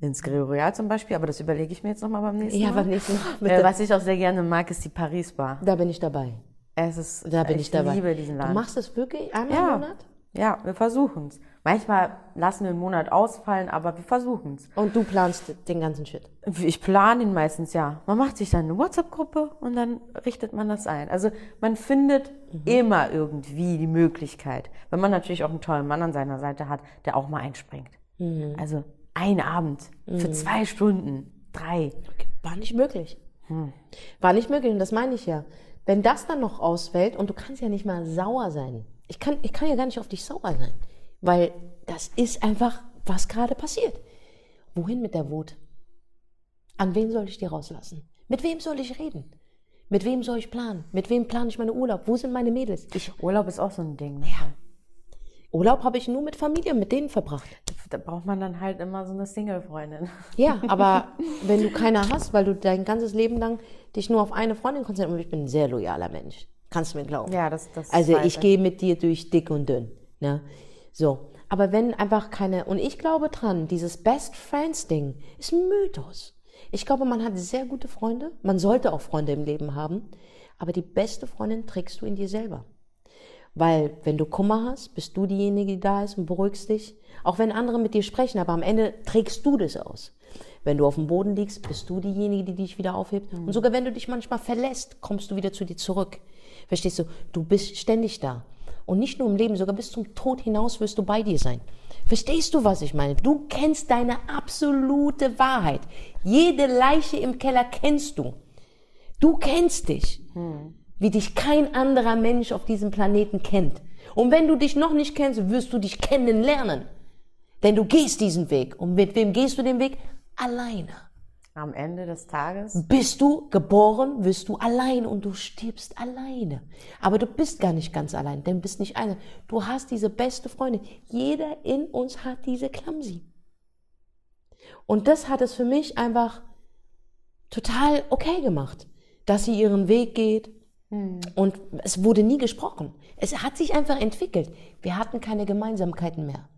Ins Gregorial zum Beispiel, aber das überlege ich mir jetzt nochmal beim nächsten Ja, Mal. beim nächsten Mal, Äh, was ich auch sehr gerne mag, ist die Paris Bar. Da bin ich dabei. Es ist, Da bin ich, dabei. liebe diesen Du Laden. machst das wirklich einmal ja. im Monat? Ja, wir versuchen es. Manchmal lassen wir einen Monat ausfallen, aber wir versuchen es. Und du planst den ganzen Shit. Ich plane ihn meistens, ja. Man macht sich dann eine WhatsApp-Gruppe und dann richtet man das ein. Also man findet immer irgendwie die Möglichkeit, wenn man natürlich auch einen tollen Mann an seiner Seite hat, der auch mal einspringt. Also ein Abend für zwei Stunden, drei. War nicht möglich. War nicht möglich und das meine ich ja. Wenn das dann noch ausfällt und du kannst ja nicht mal sauer sein. Ich kann, ich kann ja gar nicht auf dich sauer sein, weil das ist einfach, was gerade passiert. Wohin mit der Wut? An wen soll ich die rauslassen? Mit wem soll ich reden? Mit wem soll ich planen? Mit wem plane ich meine Urlaub? Wo sind meine Mädels? Ich, Urlaub ist auch so ein Ding. Ne? Urlaub habe ich nur mit Familie, mit denen verbracht. Da braucht man dann halt immer so eine Single-Freundin. Ja, aber wenn du keiner hast, weil du dein ganzes Leben lang dich nur auf eine Freundin konzentrierst, und ich bin ein sehr loyaler Mensch, kannst du mir glauben. Ja, das, das Also ich gehe mit dir durch dick und dünn. Ne? So. Aber wenn einfach keine, und ich glaube dran, dieses Best Friends Ding ist ein Mythos. Ich glaube, man hat sehr gute Freunde. Man sollte auch Freunde im Leben haben. Aber die beste Freundin trägst du in dir selber. Weil wenn du Kummer hast, bist du diejenige, die da ist und beruhigst dich. Auch wenn andere mit dir sprechen, aber am Ende trägst du das aus. Wenn du auf dem Boden liegst, bist du diejenige, die dich wieder aufhebt. Und sogar wenn du dich manchmal verlässt, kommst du wieder zu dir zurück. Verstehst du? Du bist ständig da. Und nicht nur im Leben, sogar bis zum Tod hinaus wirst du bei dir sein. Verstehst du, was ich meine? Du kennst deine absolute Wahrheit. Jede Leiche im Keller kennst du. Du kennst dich, wie dich kein anderer Mensch auf diesem Planeten kennt. Und wenn du dich noch nicht kennst, wirst du dich kennenlernen. Denn du gehst diesen Weg. Und mit wem gehst du den Weg? Alleine. Am Ende des Tages. Bist du geboren, wirst du allein und du stirbst alleine. Aber du bist gar nicht ganz allein, denn du bist nicht eine. Du hast diese beste Freundin. Jeder in uns hat diese Klamsi. Und das hat es für mich einfach total okay gemacht, dass sie ihren Weg geht. Und es wurde nie gesprochen. Es hat sich einfach entwickelt. Wir hatten keine Gemeinsamkeiten mehr.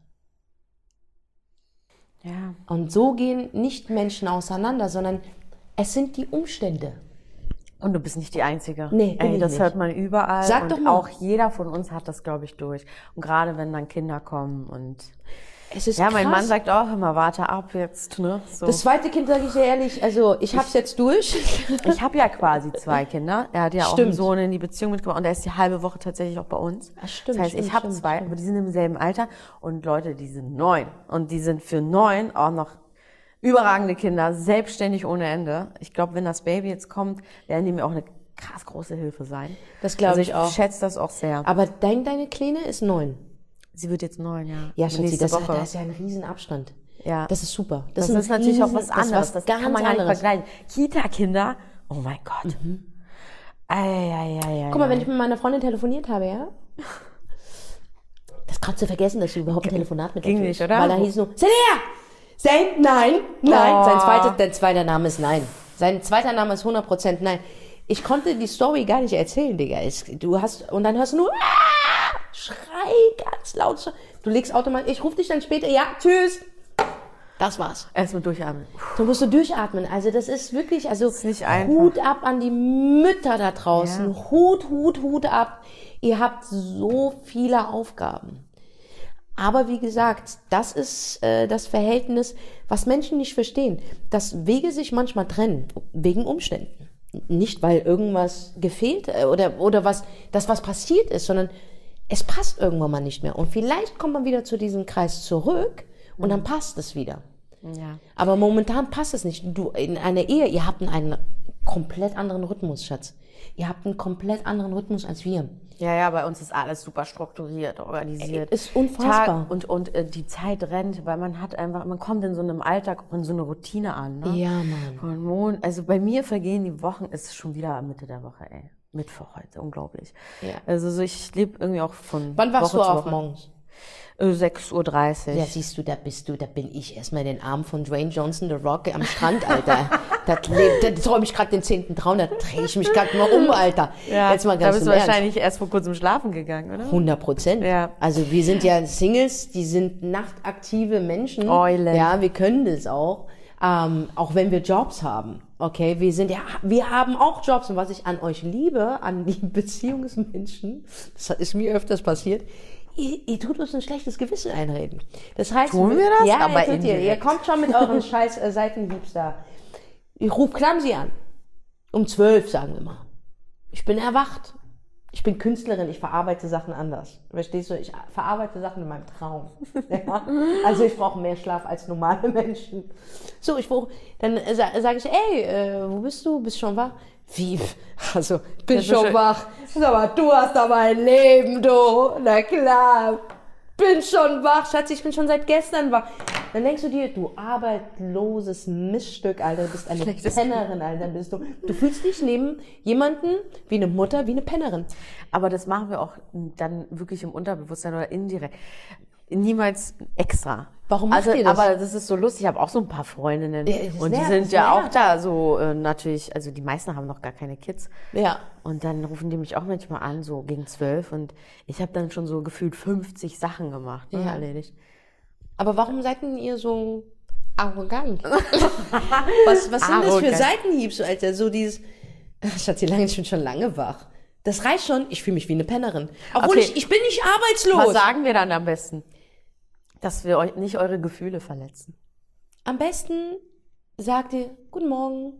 Ja. Und so gehen nicht Menschen auseinander, sondern es sind die Umstände. Und du bist nicht die Einzige. Nee, Ey, das nicht. hört man überall. Sag und doch mal. Auch jeder von uns hat das, glaube ich, durch. Und gerade wenn dann Kinder kommen und. Es ist Ja, mein krass. Mann sagt auch immer, warte ab jetzt, ne? So. Das zweite Kind, sage ich dir ehrlich, also ich hab's jetzt durch. Ich habe ja quasi zwei Kinder. Er hat ja auch einen Stimmt. Sohn in die Beziehung mitgebracht und er ist die halbe Woche tatsächlich auch bei uns. Ah, stimmt, das heißt, stimmt, ich habe stimmt, zwei, stimmt. aber die sind im selben Alter und Leute, die sind neun und die sind für neun auch noch überragende Kinder, selbstständig ohne Ende. Ich glaube, wenn das Baby jetzt kommt, werden die mir auch eine krass große Hilfe sein. Das glaube also ich auch. schätze das auch sehr. Aber dein, deine Kleine ist neun. Sie wird jetzt neun, ja. Ja, Schatzi, das, Woche. da ist ja ein Riesenabstand. Ja. Das ist super. Das, ein ist natürlich auch was das ist anderes. Das, ganz kann man gar nicht vergleichen. Kita-Kinder, oh mein Gott. Mhm. Ei, ei, ei, ei, Guck mal, wenn ich mit meiner Freundin telefoniert habe, ja? Das gerade zu vergessen, dass du überhaupt ein Telefonat mit Ging nicht, oder? Weil er hieß nur, Celia! Sein, nein, nein. Oh. Sein zweiter, der zweiter Name ist nein. Sein zweiter Name ist 100% nein. Ich konnte die Story gar nicht erzählen, Digga. Es, du hast, und dann hörst du nur, ah! Schrei ganz laut. Du legst automatisch, ich rufe dich dann später, ja, tschüss. Das war's. Erstmal durchatmen. Du musst du durchatmen. Also das ist wirklich, also nicht einfach. Hut ab an die Mütter da draußen. Ja. Hut, Hut, Hut ab. Ihr habt so viele Aufgaben. Aber wie gesagt, das ist äh, das Verhältnis, was Menschen nicht verstehen, dass Wege sich manchmal trennen wegen Umständen. Nicht weil irgendwas gefehlt äh, oder oder was das was passiert ist, sondern es passt irgendwann mal nicht mehr. Und vielleicht kommt man wieder zu diesem Kreis zurück und dann passt es wieder. Ja. Aber momentan passt es nicht. Du, in einer Ehe, ihr habt einen komplett anderen Rhythmus, Schatz. Ihr habt einen komplett anderen Rhythmus als wir. Ja, ja, bei uns ist alles super strukturiert, organisiert. Ist unfassbar. Tag und und äh, die Zeit rennt, weil man hat einfach, man kommt in so einem Alltag in so eine Routine an. Ne? Ja, Mann. Von Mon also bei mir vergehen die Wochen, es ist schon wieder Mitte der Woche, ey. Mittwoch heute, unglaublich. Ja. Also so, ich lebe irgendwie auch von Wann wachst Woche du auf morgens? Äh, 6.30 Uhr. Ja, siehst du, da bist du, da bin ich erstmal in den Arm von Dwayne Johnson, The Rock, am Strand, Alter. da, da träume ich gerade den zehnten Traum, da drehe ich mich gerade mal um, Alter. Jetzt mal da ganz bist im du wahrscheinlich erst vor kurzem schlafen gegangen, oder? 100 Prozent. Ja. Also wir sind ja Singles, die sind nachtaktive Menschen. Eulen. Ja, wir können das auch. Ähm, auch wenn wir Jobs haben. Okay, wir sind ja, wir haben auch Jobs. Und was ich an euch liebe, an die Beziehungsmenschen, das ist mir öfters passiert, ihr, ihr tut uns ein schlechtes Gewissen einreden. Das heißt, Tun wir das? Ja, Aber ihr, tut ihr. ihr kommt schon mit euren scheiß äh, Seitenhiebs da. Ich ruf Klamsi an. Um zwölf, sagen wir mal. Ich bin erwacht. Ich bin Künstlerin, ich verarbeite Sachen anders. Verstehst du? Ich verarbeite Sachen in meinem Traum. Ja? Also ich brauche mehr Schlaf als normale Menschen. So, ich brauche, dann äh, sa sage ich, ey, äh, wo bist du? Bist schon wach? Wie? Also, bin schon wach. Sag mal, du hast aber ein Leben, du. Na klar. Bin schon wach, Schatz, ich bin schon seit gestern wach. Dann denkst du dir, du arbeitsloses Miststück, Alter, du bist eine Schlechtes Pennerin, Alter, bist du. Du fühlst dich neben jemanden wie eine Mutter, wie eine Pennerin. Aber das machen wir auch dann wirklich im Unterbewusstsein oder indirekt. Niemals extra. Warum macht also, ihr das? Aber das ist so lustig. Ich habe auch so ein paar Freundinnen. Ja, und die sind ja auch da so äh, natürlich, also die meisten haben noch gar keine Kids. Ja. Und dann rufen die mich auch manchmal an, so gegen zwölf. Und ich habe dann schon so gefühlt 50 Sachen gemacht, ne, Ja. erledigt. Aber warum seid denn ihr so arrogant? was was sind das für. Seitenhiebs, Alter? So dieses, Ach, Schatz, wie lange, ich bin schon lange wach. Das reicht schon, ich fühle mich wie eine Pennerin. Obwohl Okay. ich, ich bin nicht Was arbeitslos. sagen wir dann am besten? Dass wir euch nicht eure Gefühle verletzen. Am besten sagt ihr, guten Morgen.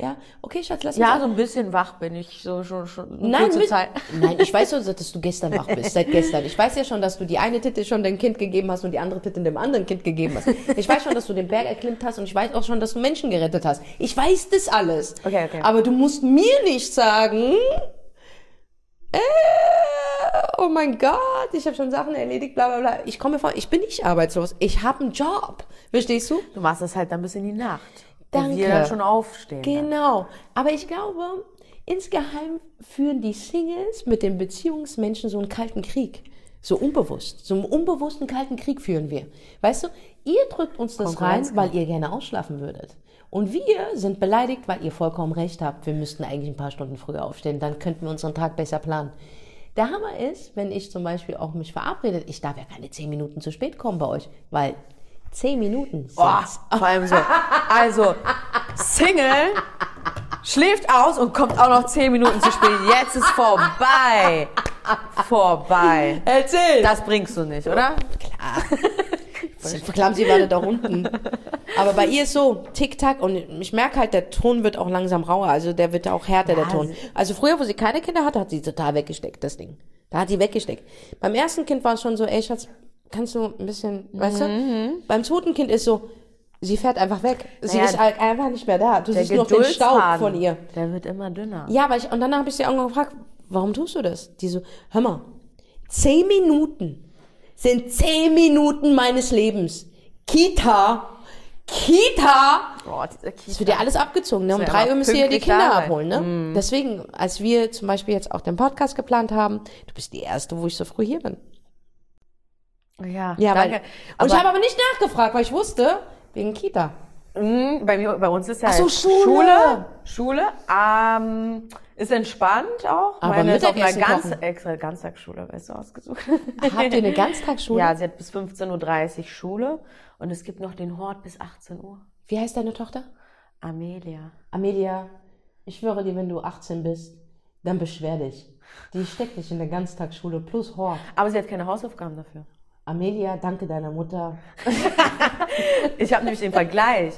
Ja, okay, Schatz, lass uns Ja, so ein bisschen wach bin ich so schon schon Nein, mit, Zeit. nein, ich weiß so, dass du gestern wach bist, seit gestern. Ich weiß ja schon, dass du die eine Titte schon deinem Kind gegeben hast und die andere Titte dem anderen Kind gegeben hast. Ich weiß schon, dass du den Berg erklimmt hast und ich weiß auch schon, dass du Menschen gerettet hast. Ich weiß das alles. Okay, okay. Aber du musst mir nicht sagen, äh, oh mein Gott, ich habe schon Sachen erledigt, bla bla bla. Ich komme vor, ich bin nicht arbeitslos. Ich habe einen Job. Verstehst du? Du machst das halt dann bis in die Nacht. Danke. Wenn wir dann schon aufstehen. dann. Genau. Aber ich glaube, insgeheim führen die Singles mit den Beziehungsmenschen so einen kalten Krieg. So unbewusst. So einen unbewussten kalten Krieg führen wir. Weißt du, ihr drückt uns das rein, weil ihr gerne ausschlafen würdet. Und wir sind beleidigt, weil ihr vollkommen recht habt. Wir müssten eigentlich ein paar Stunden früher aufstehen. Dann könnten wir unseren Tag besser planen. Der Hammer ist, wenn ich zum Beispiel auch mich verabredet, ich darf ja keine zehn Minuten zu spät kommen bei euch, weil zehn Minuten Boah, vor allem so. Also, Single schläft aus und kommt auch noch zehn Minuten zu spät. Jetzt ist vorbei. Vorbei. Erzähl! Das bringst du nicht, oder? Verklappen Sie warte da unten. Aber bei ihr ist so, tick-tack, und ich merke halt, der Ton wird auch langsam rauer, also der wird auch härter, der Ja, Ton. sie- Also früher, wo sie keine Kinder hatte, hat sie total weggesteckt, das Ding. Da hat sie weggesteckt. Beim ersten Kind war es schon so, ey Schatz, kannst du ein bisschen, weißt du? Beim zweiten Kind ist so, sie fährt einfach weg. Sie Naja, ist halt einfach nicht mehr da. Du Der siehst nur noch den Staub von ihr. Der wird immer dünner. Ja, aber ich, und dann habe ich sie irgendwann gefragt, warum tust du das? Die so, hör mal, zehn Minuten sind zehn Minuten meines Lebens. Kita, Kita, Oh, dieser es wird ja alles abgezogen, ne? Um drei Uhr müsst ihr ja die Kinder sein. abholen, ne? Deswegen, als wir zum Beispiel jetzt auch den Podcast geplant haben, du bist die Erste, wo ich so früh hier bin. Ja, Ja, weil, danke. und ich habe aber nicht nachgefragt, weil ich wusste, wegen Kita. Mhm, Bei, mir, bei uns ist ja Ach so, Schule. Schule, Schule ähm, ist entspannt auch. Aber Meine ist auf einer ganz, kochen. extra Ganztagsschule, weißt du, ausgesucht. Habt ihr eine Ganztagsschule? Ja, sie hat bis 15.30 Uhr Schule und es gibt noch den Hort bis 18 Uhr. Wie heißt deine Tochter? Amelia. Amelia, ich schwöre dir, wenn du 18 bist, dann beschwer dich. Die steckt dich in der Ganztagsschule plus Hort. Aber sie hat keine Hausaufgaben dafür. Amelia, danke deiner Mutter. Ich habe nämlich den Vergleich.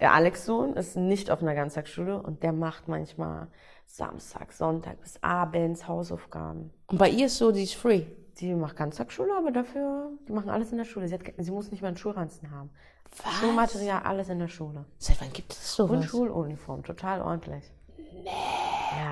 Der Alex Sohn ist nicht auf einer Ganztagsschule und der macht manchmal Samstag, Sonntag bis abends Hausaufgaben. Und bei ihr ist so, die ist free. Die macht Ganztagsschule, aber dafür, die machen alles in der Schule. Sie, hat, sie muss nicht mal einen Schulranzen haben. Was? Schulmaterial, alles in der Schule. Seit wann gibt es Und sowas? Schuluniform, total ordentlich. Ja.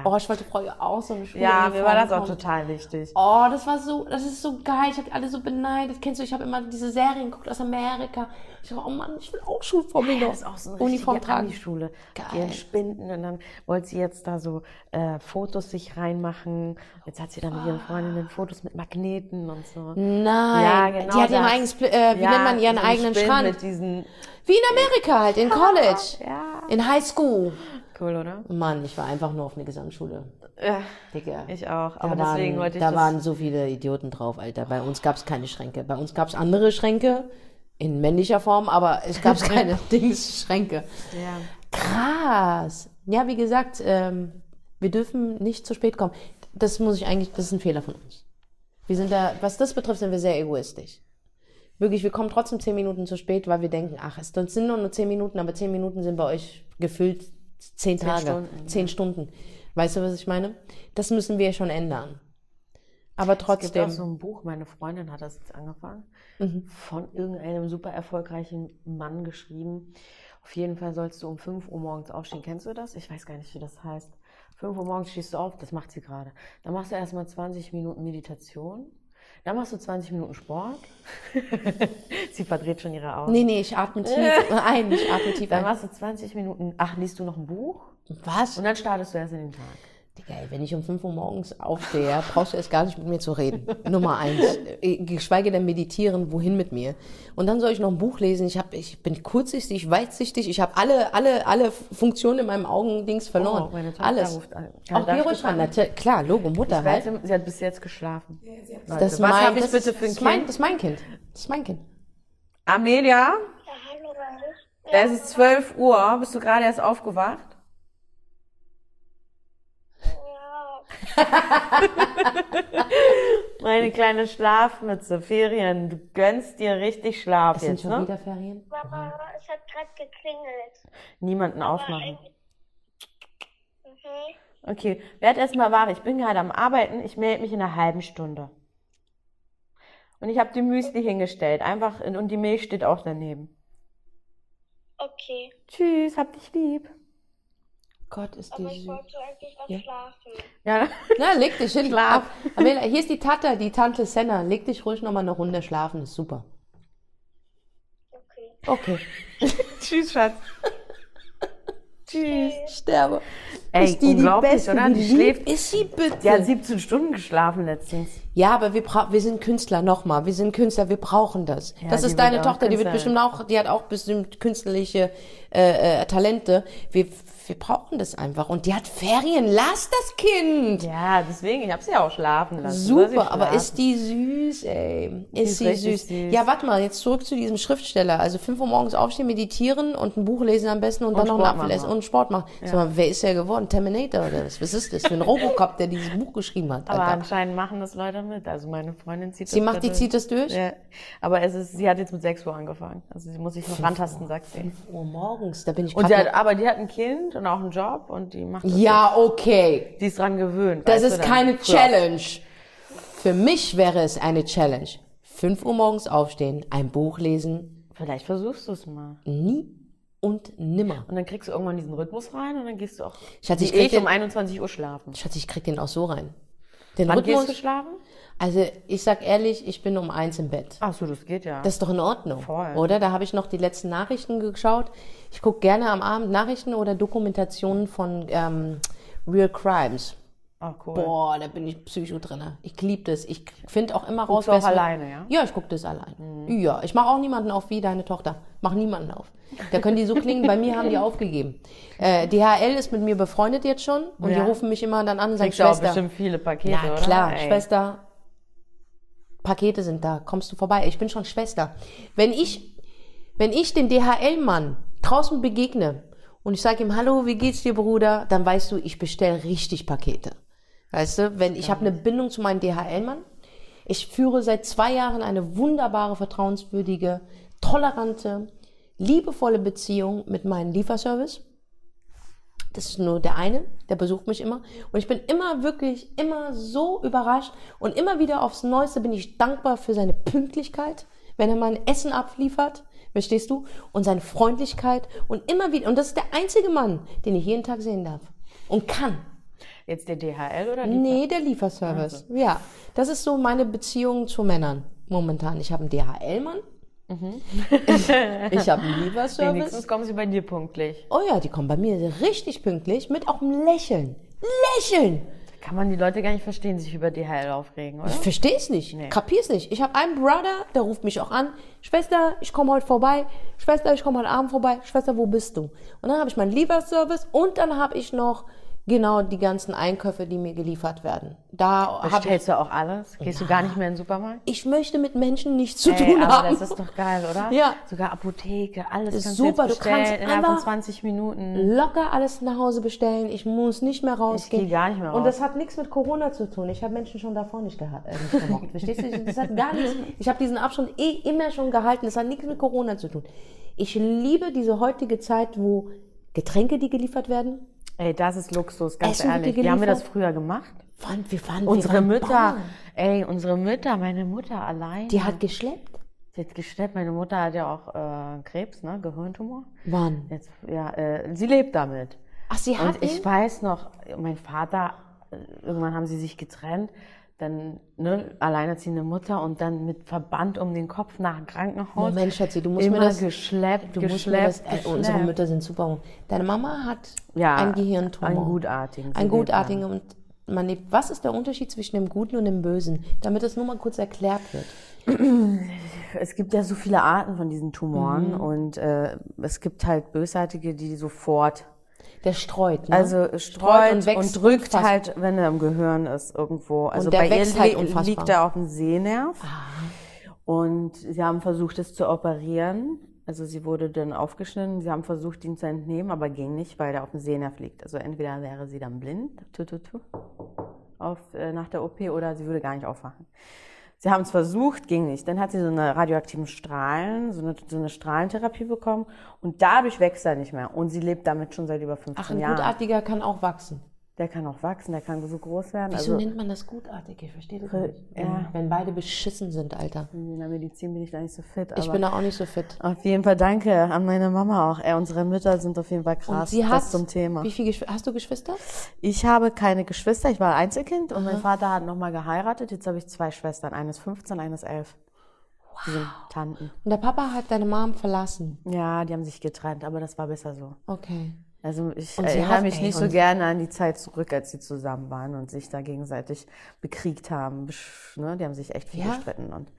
Oh, ich wollte früher auch so eine Schule. ja, mir war das auch total wichtig. Oh, das war so, das ist so geil. Ich habe alle so beneidet. Kennst du, ich habe immer diese Serien geguckt aus Amerika. Ich dachte, oh Mann, ich will auch Schulform Ja, das ist auch so eine Uniform tragen. Ami-Schule. Geil. Die entspinden und dann wollte sie jetzt da so äh, Fotos sich reinmachen. Jetzt hat sie dann mit ihren Freundinnen Fotos mit Magneten und so. Nein, Ja, genau die hat ihren eigenen, äh, wie Ja, nennt man ihren eigenen Spind Strand? Mit diesen, Wie in Amerika halt, in College. ja, In High School. Cool, oder? Mann, ich war einfach nur auf eine Gesamtschule. Ja, Digga. ich auch. Da Aber waren, deswegen wollte ich da waren so viele Idioten drauf, Alter. Bei uns gab es keine Schränke. Bei uns gab es andere Schränke in männlicher Form, aber es gab keine Dings-Schränke. ja. Krass. Ja, wie gesagt, ähm, wir dürfen nicht zu spät kommen. Das muss ich eigentlich, das ist ein Fehler von uns. Wir sind da, was das betrifft, sind wir sehr egoistisch. Wirklich, wir kommen trotzdem zehn Minuten zu spät, weil wir denken, ach, es sind nur, nur zehn Minuten, aber zehn Minuten sind bei euch gefüllt zehn Tage, Stunden, zehn Stunden. Weißt du, was ich meine? Das müssen wir schon ändern. Aber Es gibt trotzdem. auch so ein Buch, meine Freundin hat das jetzt angefangen, Mhm. von irgendeinem super erfolgreichen Mann geschrieben. Auf jeden Fall sollst du um 5 Uhr morgens aufstehen. Kennst du das? Ich weiß gar nicht, wie das heißt. 5 Uhr morgens stehst du auf, das macht sie gerade. Dann machst du erstmal 20 Minuten Meditation. Dann machst du 20 Minuten Sport. sie verdreht schon ihre Augen. Nee, nee, ich atme tief ein, ich atme tief Dann ein. machst du 20 Minuten, ach, liest du noch ein Buch? Was? Und dann startest du erst in den Tag. Ey, wenn ich um 5 Uhr morgens aufstehe, brauchst du erst gar nicht mit mir zu reden. Nummer eins. Äh, Geschweige denn meditieren, wohin mit mir. Und dann soll ich noch ein Buch lesen. Ich, hab, ich bin kurzsichtig, weitsichtig. Ich habe alle, alle, alle Funktionen in meinem Augendings verloren. Oh, meine Tochter Alles. ruft an. Auch hier ruhig ran. Klar, Logo, Mutter halt. weiß, sie hat bis jetzt geschlafen. Das mein, habe ich das bitte ist- für ein mein, Kind? Das ist mein Kind. Das ist mein Kind. Amelia, Ja, hallo, es ist 12 Uhr. Bist du gerade erst aufgewacht? Ja, Meine kleine Schlafmütze, Ferien. Du gönnst dir richtig Schlaf Es sind jetzt, schon ne? wieder Ferien. Mama, es hat gerade geklingelt. Niemanden aufmachen. Mhm. Okay, werd erstmal wach. Ich bin gerade am Arbeiten. Ich melde mich in einer halben Stunde. Und ich habe die Müsli hingestellt. Einfach, in, und die Milch steht auch daneben. Okay, Tschüss, hab dich lieb. Gott, ist die aber ich süß. wollte eigentlich noch Ja. schlafen. Ja, Na, leg dich hin. Schlaf. Ab. Amela, hier ist die Tante, die Tante Senna. Leg dich ruhig noch mal eine Runde schlafen. Ist super. Okay. Okay. tschüss, Schatz. Tschüss. Ich sterbe. Ey, ist die die unglaublich, Beste? oder? Die schläft- Ist sie bitte? Die hat 17 Stunden geschlafen letztens. Ja, aber wir, wir sind Künstler, nochmal. Wir sind Künstler, wir brauchen das. Ja, das die ist deine Tochter, die wird bestimmt auch, die hat auch bestimmt künstlerliche äh, äh, Talente. Wir, wir brauchen das einfach. Und die hat Ferien. Lass das Kind! Ja, deswegen, ich habe sie ja auch schlafen lassen. Sie Super, aber ist die süß, ey. Ist, ist sie süß. süß. Ja, warte mal, jetzt zurück zu diesem Schriftsteller. Also 5 Uhr morgens aufstehen, meditieren und ein Buch lesen am besten und, dann noch einen Sport Apfel essen und Sport machen. Sag mal, wer ist der geworden? Terminator oder was? Was ist das für ein Robocop, der dieses Buch geschrieben hat? Aber Alter? anscheinend machen das Leute mit. Also meine Freundin zieht Sie das macht, die da zieht das durch? Ja, aber es ist, sie hat jetzt mit 6 Uhr angefangen. Also sie muss sich noch rantasten, sagt sie. 5 Uhr morgens, da bin ich Und sie hat, aber die hat ein Kind und auch einen Job und die macht das. Ja, okay. Die ist dran gewöhnt. Das ist keine Früher. Challenge. Für mich wäre es eine Challenge. 5 Uhr morgens aufstehen, ein Buch lesen, Vielleicht versuchst du es mal. nie und nimmer. Und dann kriegst du irgendwann diesen Rhythmus rein und dann gehst du auch Schatz, ich krieg ich den- um 21 Uhr schlafen. Schatz, ich krieg den auch so rein. Den Wann gehst du Rhythmus, schlafen? Also ich sag ehrlich, ich bin um eins im Bett. Ach so, das geht ja. Das ist doch in Ordnung, Voll. oder? Da habe ich noch die letzten Nachrichten geschaut. Ich gucke gerne am Abend Nachrichten oder Dokumentationen von ähm, Real Crimes. Ach cool. Boah, da bin ich Psycho drinne. Ich liebe das. Ich finde auch immer raus, du auch alleine, ja? Ja, ich gucke das allein. Ja, ich mache auch niemanden auf wie deine Tochter. Mach niemanden auf. Da können die so klingen. Bei mir haben die aufgegeben. Äh, DHL ist mit mir befreundet jetzt schon und die Ja. rufen mich immer dann an und sagen, Kriegst du auch Schwester. bestimmt viele Pakete, Ja, oder? klar. Schwester. Pakete sind da, kommst du vorbei. Ich bin schon Schwester. Wenn ich, wenn ich dem DHL-Mann draußen begegne und ich sage ihm, hallo, wie geht's dir, Bruder? Dann weißt du, ich bestelle richtig Pakete. Weißt du, wenn ich habe eine Bindung zu meinem DHL-Mann. Ich führe seit zwei Jahren eine wunderbare, vertrauenswürdige, tolerante, liebevolle Beziehung mit meinem Lieferservice. Das ist nur der eine, der besucht mich immer. Und ich bin immer wirklich, immer so überrascht. Und immer wieder aufs Neueste bin ich dankbar für seine Pünktlichkeit, wenn er mein Essen abliefert. Verstehst du? Und seine Freundlichkeit. Und immer wieder, und das ist der einzige Mann, den ich jeden Tag sehen darf. Und kann. Jetzt der DHL oder die Nee, der Lieferservice. Ja. Das ist so meine Beziehung zu Männern momentan. Ich habe einen DHL-Mann. Ich habe einen Lieferservice. Wenigstens kommen sie bei dir pünktlich. Oh ja, die kommen bei mir richtig pünktlich mit auch einem Lächeln. Lächeln! Kann man die Leute gar nicht verstehen, sich über DHL aufregen, oder? Ich versteh's nicht, Nee. kapier's nicht. Ich habe einen Brother, der ruft mich auch an. Schwester, ich komme heute vorbei. Schwester, ich komme heute Abend vorbei. Schwester, wo bist du? Und dann habe ich meinen Lieferservice und dann habe ich noch Genau die ganzen Einkäufe, die mir geliefert werden. Da habe ich, Bestellst du auch alles? Gehst du gar nicht mehr in den Supermarkt? ich möchte mit Menschen nichts zu Ey, tun aber haben. das ist doch geil, oder? Ja. Sogar Apotheke, alles ist kannst super, du kannst innerhalb von einfach- 20 Minuten. locker alles nach Hause bestellen. Ich muss nicht mehr rausgehen. Ich gehe gar nicht mehr Und raus. das hat nichts mit Corona zu tun. Ich habe Menschen schon davor nicht, geha- äh, nicht gemocht. Verstehst du? Das hat gar nichts. Ich habe diesen Abstand eh immer schon gehalten. Das hat nichts mit Corona zu tun. Ich liebe diese heutige Zeit, wo Getränke, die geliefert werden. Ey, das ist Luxus, ganz Essen ehrlich. Wie haben wir das früher gemacht? Wann, wir waren, Unsere wir waren Mütter, Bauern. ey, unsere Mütter, meine Mutter allein. Die hat geschleppt. Die hat gestellt, meine Mutter hat ja auch äh, Krebs, ne, Gehirntumor. Wann? Jetzt, ja, äh, sie lebt damit. Ach, sie hat Und ich ihn? weiß noch, mein Vater, äh, irgendwann haben sie sich getrennt, dann ne, alleinerziehende Mutter und dann mit Verband um den Kopf nach Krankenhaus. Moment, Schatzi, du musst Immer mir das... geschleppt, Du musst mir das, geschleppt, äh, unsere geschleppt. Mütter sind super. Deine Mama hat Ja, einen Gehirntumor. einen gutartigen. Ein lebt gutartigen und man lebt. Was ist der Unterschied zwischen dem Guten und dem Bösen? Damit das nur mal kurz erklärt wird. Es gibt ja so viele Arten von diesen Tumoren Mhm. und äh, es gibt halt Bösartige, die sofort, Der streut, ne? also streut und, wächst drückt unfassbar. halt, wenn er im Gehirn ist irgendwo. Also bei ihr halt. Ah. liegt er auf dem Sehnerv und sie haben versucht, es zu operieren. Also sie wurde dann aufgeschnitten, sie haben versucht, ihn zu entnehmen, aber ging nicht, weil er auf dem Sehnerv liegt. Also entweder wäre sie dann blind, tu, tu, tu, auf, äh, nach der OP oder sie würde gar nicht aufwachen. Sie haben es versucht, ging nicht. Dann hat sie so eine radioaktiven Strahlen, so eine, so eine Strahlentherapie bekommen und dadurch wächst er nicht mehr. Und sie lebt damit schon seit über 15 Ach, ein Jahren. Gutartiger kann auch wachsen. Der kann auch wachsen, der kann so groß werden. Wieso also nennt man das gutartig? Ich verstehe das nicht. Wenn, ja. wenn beide beschissen sind, Alter. in der Medizin bin ich da nicht so fit. Ich bin da auch nicht so fit. auf jeden Fall danke an meine Mama auch. Ey, unsere Mütter sind auf jeden Fall Und krass. sie hat, zum Thema. Wie viele Geschw hast du Geschwister? Ich habe keine Geschwister, ich war Einzelkind und mein Vater hat nochmal geheiratet. Jetzt habe ich zwei Schwestern, eines 15, eines 11. Die sind Tanten. Und der Papa hat deine Mom verlassen. Ja, die haben sich getrennt, aber das war besser so. Okay. Also ich erinnere hat- mich ey, nicht so gerne an die Zeit zurück, als sie zusammen waren und sich da gegenseitig bekriegt haben. Ne? Die haben sich echt viel Ja. gestritten. Und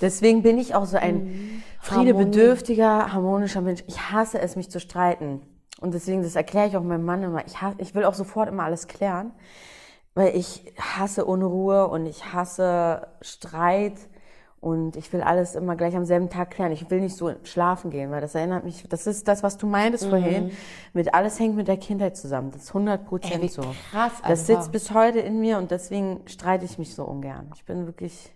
deswegen bin ich auch so ein Mhm. friedebedürftiger, harmonischer Mensch. Ich hasse es, mich zu streiten. Und deswegen, das erkläre ich auch meinem Mann immer. Ich, hasse, ich will auch sofort immer alles klären, weil ich hasse Unruhe und ich hasse Streit. Und ich will alles immer gleich am selben Tag klären. Ich will nicht so schlafen gehen, weil das erinnert mich, das ist das, was du meintest vorhin. Mit alles hängt mit der Kindheit zusammen. Das ist 100 Mhm. Ey, Prozent so. krass Das einfach. sitzt bis heute in mir und deswegen streite ich mich so ungern. Ich bin wirklich,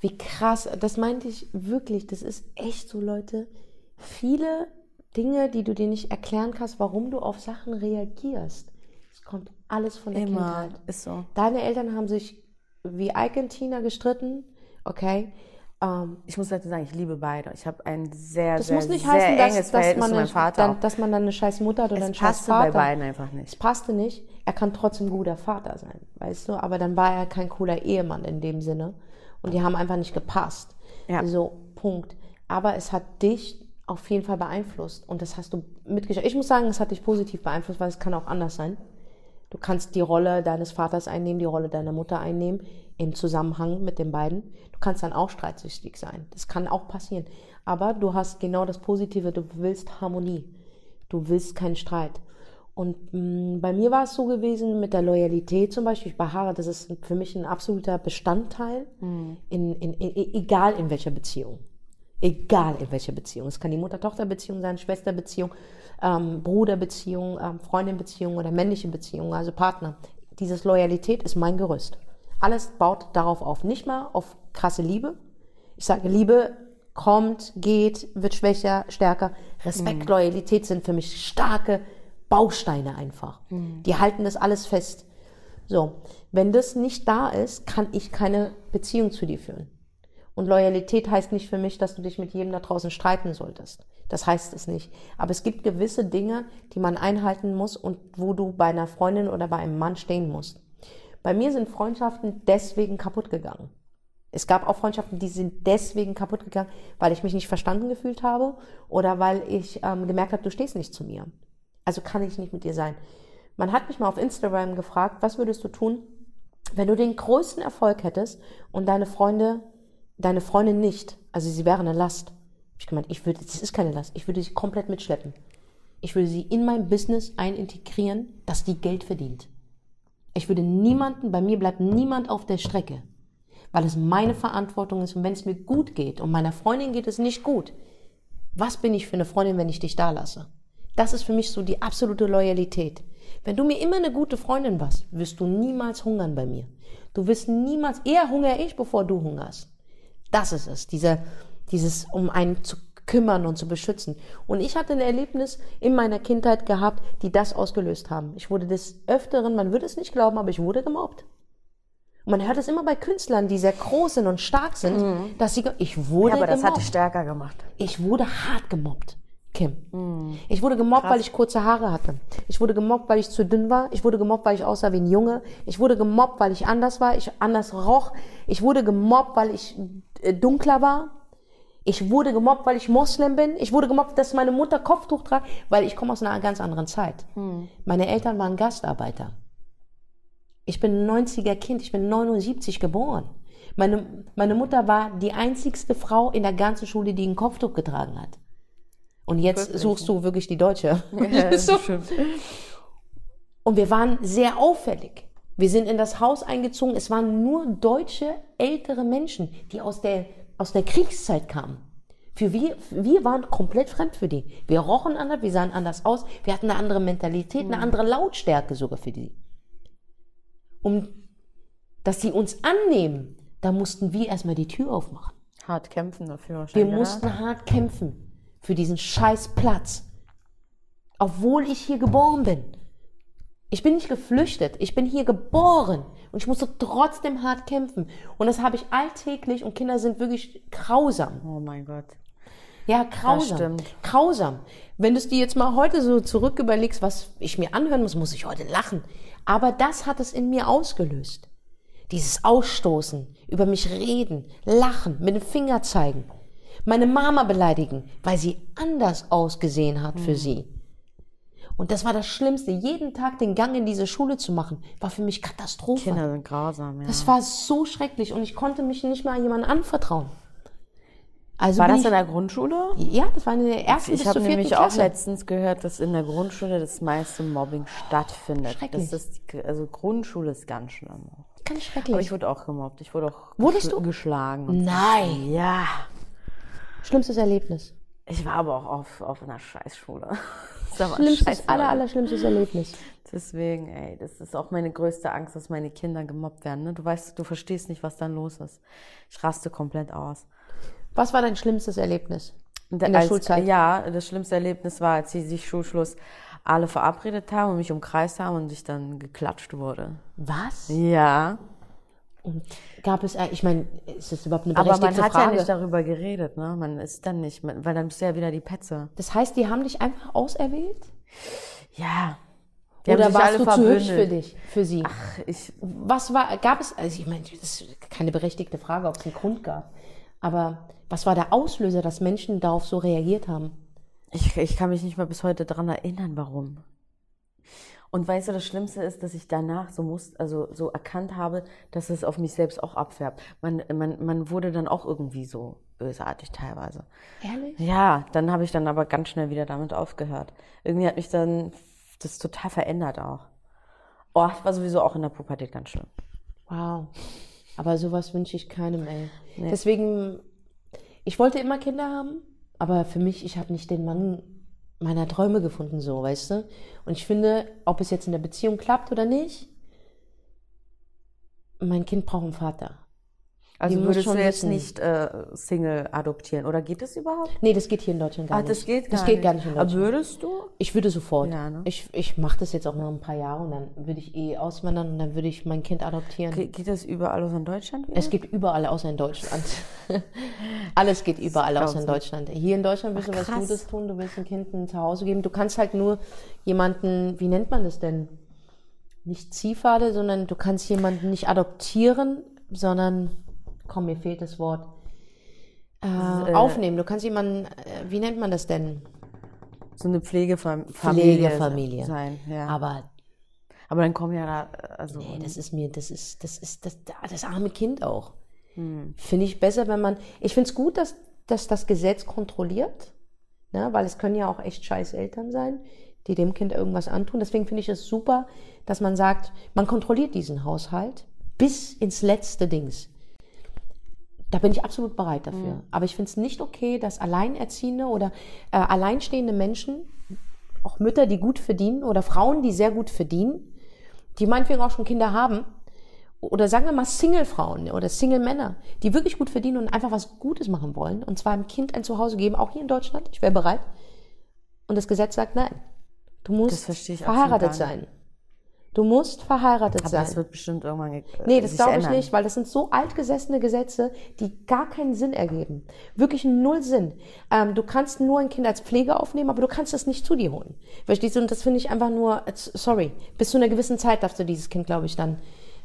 Wie krass, das meinte ich wirklich, das ist echt so, Leute. Viele Dinge, die du dir nicht erklären kannst, warum du auf Sachen reagierst. Es kommt alles von der immer, Kindheit. ist so. Deine Eltern haben sich wie Ike und Tina gestritten, okay? Ähm, Ich muss dazu sagen, ich liebe beide. Ich habe ein sehr, das sehr, muss nicht sehr heißen, enges dass, dass, Verhältnis man zu meinem eine, Vater. dann, dass man dann eine scheiß Mutter hat oder es einen scheiß passte bei Vater. beiden einfach Es nicht. passte nicht. Er kann trotzdem guter Vater sein, weißt du? Aber dann war er kein cooler Ehemann in dem Sinne. Und die haben einfach nicht gepasst. Ja. So, Punkt. Aber es hat dich auf jeden Fall beeinflusst. Und das hast du mitgeschafft. Ich muss sagen, es hat dich positiv beeinflusst, weil es kann auch anders sein. Du kannst die Rolle deines Vaters einnehmen, die Rolle deiner Mutter einnehmen, im Zusammenhang mit den beiden. Du kannst dann auch streitsüchtig sein. Das kann auch passieren. Aber du hast genau das Positive, du willst Harmonie. Du willst keinen Streit. Und mh, bei mir war es so gewesen mit der Loyalität zum Beispiel. Bei Haare, das ist für mich ein absoluter Bestandteil, in, in, in, egal in welcher Beziehung. Egal in welcher Beziehung. Es kann die Mutter-Tochter-Beziehung sein, Schwesterbeziehung, ähm, Bruderbeziehung, ähm, Freundinbeziehung oder männliche Beziehung, also Partner. Dieses Loyalität ist mein Gerüst. Alles baut darauf auf. Nicht mal auf krasse Liebe. Ich sage, Liebe kommt, geht, wird schwächer, stärker. Respekt, Loyalität sind für mich starke Bausteine einfach. Die halten das alles fest. So, wenn das nicht da ist, kann ich keine Beziehung zu dir führen. Und Loyalität heißt nicht für mich, dass du dich mit jedem da draußen streiten solltest. Das heißt es nicht. Aber es gibt gewisse Dinge, die man einhalten muss und wo du bei einer Freundin oder bei einem Mann stehen musst. Bei mir sind Freundschaften deswegen kaputt gegangen. Es gab auch Freundschaften, die sind deswegen kaputt gegangen, weil ich mich nicht verstanden gefühlt habe oder weil ich ähm, gemerkt habe, du stehst nicht zu mir. Also kann ich nicht mit dir sein. Man hat mich mal auf Instagram gefragt, was würdest du tun, wenn du den größten Erfolg hättest und deine Freunde, deine Freundin nicht, also sie wäre eine Last. Ich gemeint, ich würde, das ist keine Last, ich würde sie komplett mitschleppen. Ich würde sie in mein Business einintegrieren, dass die Geld verdient. Ich würde niemanden, bei mir bleibt niemand auf der Strecke, weil es meine Verantwortung ist und wenn es mir gut geht und meiner Freundin geht es nicht gut, was bin ich für eine Freundin, wenn ich dich da lasse? Das ist für mich so die absolute Loyalität. Wenn du mir immer eine gute Freundin warst, wirst du niemals hungern bei mir. Du wirst niemals, eher hungere ich, bevor du hungerst. Das ist es, dieser, dieses, um einen zu kümmern und zu beschützen. Und ich hatte ein Erlebnis in meiner Kindheit gehabt, die das ausgelöst haben. Ich wurde des Öfteren, man würde es nicht glauben, aber ich wurde gemobbt. Und man hört es immer bei Künstlern, die sehr groß sind und stark sind, dass sie, ich wurde Ja, aber das gemobbt. hat dich stärker gemacht. Ich wurde hart gemobbt, Kim. Ich wurde gemobbt, weil ich kurze Haare hatte. Ich wurde gemobbt, weil ich zu dünn war. Ich wurde gemobbt, weil ich aussah wie ein Junge. Ich wurde gemobbt, weil ich anders war, ich anders roch. Ich wurde gemobbt, weil ich äh, dunkler war. Ich wurde gemobbt, weil ich Moslem bin. Ich wurde gemobbt, dass meine Mutter Kopftuch tragt, weil ich komme aus einer ganz anderen Zeit. Meine Eltern waren Gastarbeiter. Ich bin ein 90er Kind, ich bin 79 geboren. Meine, meine Mutter war die einzigste Frau in der ganzen Schule, die ein Kopftuch getragen hat. Und jetzt suchst du wirklich die Deutsche. so. Und wir waren sehr auffällig. Wir sind in das Haus eingezogen. Es waren nur deutsche ältere Menschen, die aus der, aus der Kriegszeit kamen. Für wir, wir waren komplett fremd für die. Wir rochen anders, wir sahen anders aus, wir hatten eine andere Mentalität, eine andere Lautstärke sogar für die. Um, dass sie uns annehmen, da mussten wir erstmal die Tür aufmachen. Hart kämpfen dafür Wir wahrscheinlich. oder? mussten hart kämpfen für diesen scheiß Platz. Obwohl ich hier geboren bin. Ich bin nicht geflüchtet, ich bin hier geboren und ich musste trotzdem hart kämpfen. Und das habe ich alltäglich und Kinder sind wirklich grausam. Oh mein Gott. Ja, grausam. stimmt. Grausam. Wenn du es dir jetzt mal heute so zurück überlegst, was ich mir anhören muss, muss ich heute lachen. Aber das hat es in mir ausgelöst. Dieses Ausstoßen, über mich reden, lachen, mit dem Finger zeigen. Meine Mama beleidigen, weil sie anders ausgesehen hat Mhm. für sie. Und das war das Schlimmste. Jeden Tag den Gang in diese Schule zu machen, war für mich Katastrophe. Kinder sind grausam, ja. Das war so schrecklich und ich konnte mich nicht mal jemandem anvertrauen. Also war das in der Grundschule? ja, das war in der ersten Ich bis habe zur vierten nämlich auch letztens gehört, dass in der Grundschule das meiste Mobbing stattfindet. Schrecklich. Das ist, also Grundschule ist ganz schlimm. Ganz schrecklich. Aber ich wurde auch gemobbt. Ich wurde auch Wurdest du? geschlagen. Nein. Ja. Schlimmstes Erlebnis. Ich war aber auch auf, auf einer Scheißschule. Das war Schlimmstes, scheiße, aller, aller schlimmstes Erlebnis. Deswegen, ey, das ist auch meine größte Angst, dass meine Kinder gemobbt werden. Ne? Du weißt, du verstehst nicht, was dann los ist. Ich raste komplett aus. Was war dein schlimmstes Erlebnis? In der als, Schulzeit? Ja, das schlimmste Erlebnis war, als sie sich Schulschluss alle verabredet haben und mich umkreist haben und ich dann geklatscht wurde. Was? Ja. Und gab es, äh, ich meine, ist das überhaupt eine Aber berechtigte man hat Frage? ja nicht darüber geredet, ne? Man ist dann nicht, weil dann bist du ja wieder die Petze. das heißt, die haben dich einfach auserwählt? Ja. Die Oder warst du zu hübsch für dich, für sie? Ach, ich, Was war, gab es, also ich meine, das ist keine berechtigte Frage, ob es einen Grund gab. Aber was war der Auslöser, dass Menschen darauf so reagiert haben? ich, ich kann mich nicht mal bis heute dran erinnern, warum. Und weißt du, das Schlimmste ist, dass ich danach so muss, also so erkannt habe, dass es auf mich selbst auch abfärbt. Man, man, man wurde dann auch irgendwie so bösartig teilweise. Ehrlich? Ja, dann habe ich dann aber ganz schnell wieder damit aufgehört. Irgendwie hat mich dann das total verändert auch. Oh, ich war sowieso auch in der Pubertät ganz schlimm. Wow. Aber sowas wünsche ich keinem, ey. Deswegen, ich wollte immer Kinder haben, aber für mich, ich habe nicht den Mann meiner Träume gefunden, so, weißt du? Und ich finde, ob es jetzt in der Beziehung klappt oder nicht, mein Kind braucht einen Vater. Also Die würdest schon du jetzt wissen. nicht äh, Single adoptieren? Oder geht das überhaupt? Nee, das geht hier in Deutschland gar Ah, nicht. das geht gar das nicht. geht gar nicht in Aber Deutschland. würdest du? Ich würde sofort. Ja, ne? Ich, ich mache das jetzt auch noch ein paar Jahre und dann würde ich eh auswandern und dann würde ich mein Kind adoptieren. Ge- Geht das überall aus in Deutschland wieder? Es gibt überall außer in Deutschland. Alles geht überall außer in. Deutschland. Hier in Deutschland willst du was krass. Gutes tun, du willst ein Kind ein Zuhause geben. Du kannst halt nur jemanden, wie nennt man das denn? Nicht Ziehvater, sondern du kannst jemanden nicht adoptieren, sondern, komm, mir fehlt das Wort. Äh, äh, aufnehmen. Du kannst jemanden, äh, wie nennt man das denn? so eine Pflegefamilie Pflegefamilie. sein. Ja. Aber Aber dann kommen ja da, also Nee, das ist mir, das ist, das ist das, das arme Kind auch. Hm. Finde ich besser, wenn man. Ich finde es gut, dass, dass das Gesetz kontrolliert, Ne? Weil es können ja auch echt scheiß Eltern sein, die dem Kind irgendwas antun. Deswegen finde ich es super, dass man sagt, man kontrolliert diesen Haushalt bis ins letzte Dings. Da bin ich absolut bereit dafür. Mhm. Aber ich finde es nicht okay, dass alleinerziehende oder äh, alleinstehende Menschen, auch Mütter, die gut verdienen oder Frauen, die sehr gut verdienen, die meinetwegen auch schon Kinder haben, oder sagen wir mal Single-Frauen oder Single-Männer, die wirklich gut verdienen und einfach was Gutes machen wollen, und zwar einem Kind ein Zuhause geben, auch hier in Deutschland, ich wäre bereit. Und das Gesetz sagt nein. Du musst verheiratet sein. Du musst verheiratet Aber sein. das wird bestimmt irgendwann ge- Nee, das glaube ich ändern. nicht, weil das sind so altgesessene Gesetze, die gar keinen Sinn ergeben. Wirklich null Sinn. Ähm, du kannst nur ein Kind als Pflege aufnehmen, aber du kannst es nicht zu dir holen. Verstehst du? Und das finde ich einfach nur, äh, sorry, bis zu einer gewissen Zeit darfst du dieses Kind, glaube ich, dann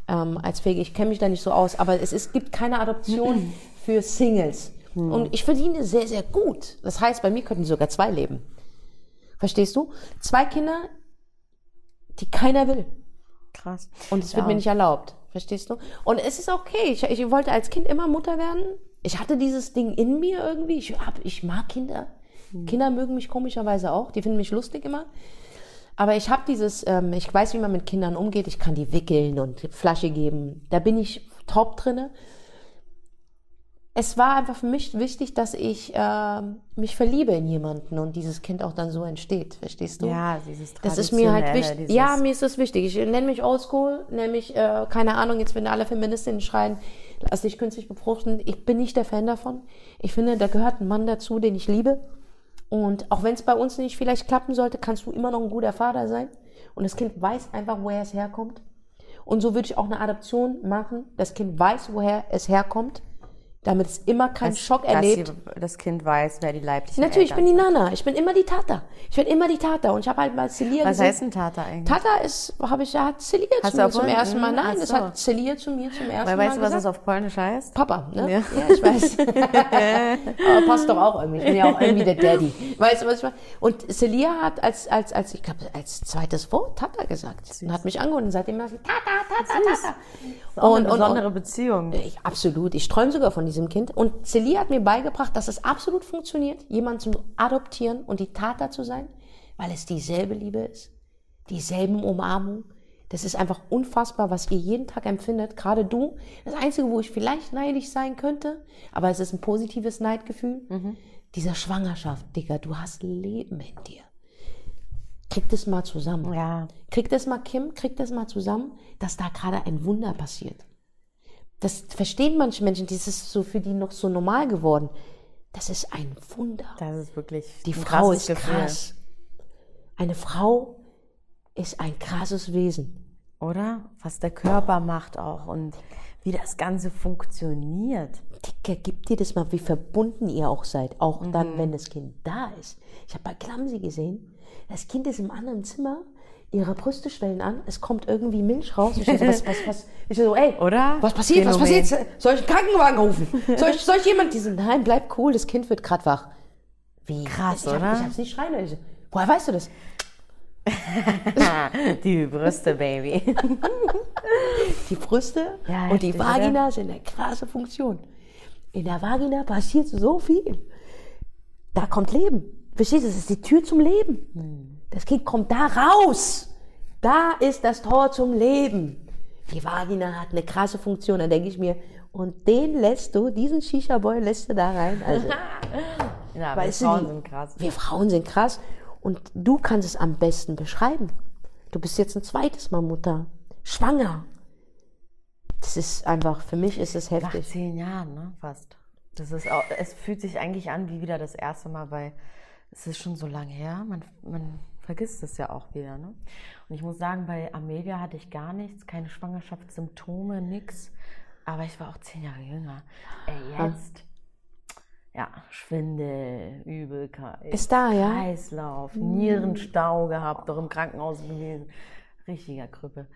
ähm, als Pflege. Ich kenne mich da nicht so aus, aber es, ist, gibt keine Adoption für Singles. Und ich verdiene sehr, sehr gut. Das heißt, bei mir könnten sogar zwei leben. Verstehst du? Zwei Kinder, die keiner will. Krass. Und es wird Ja. mir nicht erlaubt. Verstehst du? Und es ist okay. Ich, ich wollte als Kind immer Mutter werden. Ich hatte dieses Ding in mir irgendwie. Ich, hab, ich mag Kinder. Kinder mögen mich komischerweise auch. Die finden mich lustig immer. Aber ich habe dieses, ähm, ich weiß, wie man mit Kindern umgeht. Ich kann die wickeln und Flasche geben. Da bin ich top drinne. Es war einfach für mich wichtig, dass ich ähm, mich verliebe in jemanden und dieses Kind auch dann so entsteht. Verstehst du? Ja, dieses Das ist mir halt wichtig. Ja, mir ist das wichtig. Ich nenne mich oldschool, nenne mich, äh, keine Ahnung, jetzt wenn alle Feministinnen schreien, lass dich künstlich befruchten. Ich bin nicht der Fan davon. Ich finde, da gehört ein Mann dazu, den ich liebe. Und auch wenn es bei uns nicht vielleicht klappen sollte, kannst du immer noch ein guter Vater sein. Und das Kind weiß einfach, woher es herkommt. Und so würde ich auch eine Adoption machen. Das Kind weiß, woher es herkommt, damit es immer keinen Schock dass erlebt. sie- das Kind weiß, wer die leiblichen Natürlich, ich Eltern bin die. Nana. Ich bin immer die Tata. Ich bin immer die Tata. Und ich habe halt mal Celia Was gesehen. heißt ein Tata eigentlich? Tata ist, habe ich ja, hat Celia Hast zu mir zum vorhin- ersten Mal. Hm, Nein, das hat Celia zu mir zum ersten Weil Mal weißt du, was das auf Polnisch heißt? Papa, ne? Ja. Ja, ich weiß. Aber passt doch auch irgendwie. Ich bin ja auch irgendwie der Daddy. Weißt du, was ich meine? Und Celia hat als, als, als, ich glaube, als zweites Wort Tata gesagt. Und hat mich angehört und seitdem war sie Tata, Tata, Tata. Und, eine und, besondere und, Beziehung. ich, absolut. Ich träume sogar von diesem Kind. Und Celia hat mir beigebracht, dass es absolut funktioniert, jemanden zu adoptieren und die Tata zu sein, weil es dieselbe Liebe ist, dieselben Umarmung. Das ist einfach unfassbar, was ihr jeden Tag empfindet. Gerade du. Das Einzige, wo ich vielleicht neidisch sein könnte, aber es ist ein positives Neidgefühl. Dieser Schwangerschaft, Digga, du hast Leben in dir. Krieg das mal zusammen. Ja. Krieg das mal, Kim, krieg das mal zusammen, dass da gerade ein Wunder passiert. Das verstehen manche Menschen, das ist so für die noch so normal geworden. Das ist ein Wunder. Das ist wirklich Die Frau ist Gefühl. krass. Eine Frau ist ein krasses Wesen. Oder? Was der Körper macht auch und wie das Ganze funktioniert. Dicker, gib dir das mal, wie verbunden ihr auch seid. Auch Mhm. dann, wenn das Kind da ist. Ich habe bei Klamsi gesehen, das Kind ist im anderen Zimmer, ihre Brüste schwellen an, es kommt irgendwie Milch raus. Ich so, was, was, was? Ich so, ey, Oder? was passiert, was Phänomen. passiert? Soll ich einen Krankenwagen rufen? Soll ich, soll ich jemand, die so, nein, bleib cool, das Kind wird grad wach. Wie? Krass, ich hab, oder? Ich hab's nicht schreien so, Woher weißt du das? Die Brüste, Baby. Die Brüste Ja, und die Vagina sind eine krasse Funktion. In der Vagina passiert so viel. Da kommt Leben. Verstehst du? Das ist die Tür zum Leben. Hm. Das Kind kommt da raus. Da ist das Tor zum Leben. Die Vagina hat eine krasse Funktion. Da denke ich mir, und den lässt du, diesen Shisha-Boy lässt du da rein. Also, Ja, du, Frauen die- sind krass. Wir Frauen sind krass. Und du kannst es am besten beschreiben. Du bist jetzt ein zweites Mal Mutter. Schwanger. Das ist einfach, für mich ist es Nach heftig. zehn Jahren, ne? Fast. Das ist auch, es fühlt sich eigentlich an wie wieder das erste Mal, weil es ist schon so lange her. Man, man vergisst es ja auch wieder, ne? Und ich muss sagen, bei Amelia hatte ich gar nichts, keine Schwangerschaftssymptome, nix. Aber ich war auch zehn Jahre jünger. Ey, jetzt. Ja, Schwindel, Übelkeit. Ist da, ja? Kreislauf, Nierenstau gehabt, doch im Krankenhaus gewesen. Richtiger Krüppel.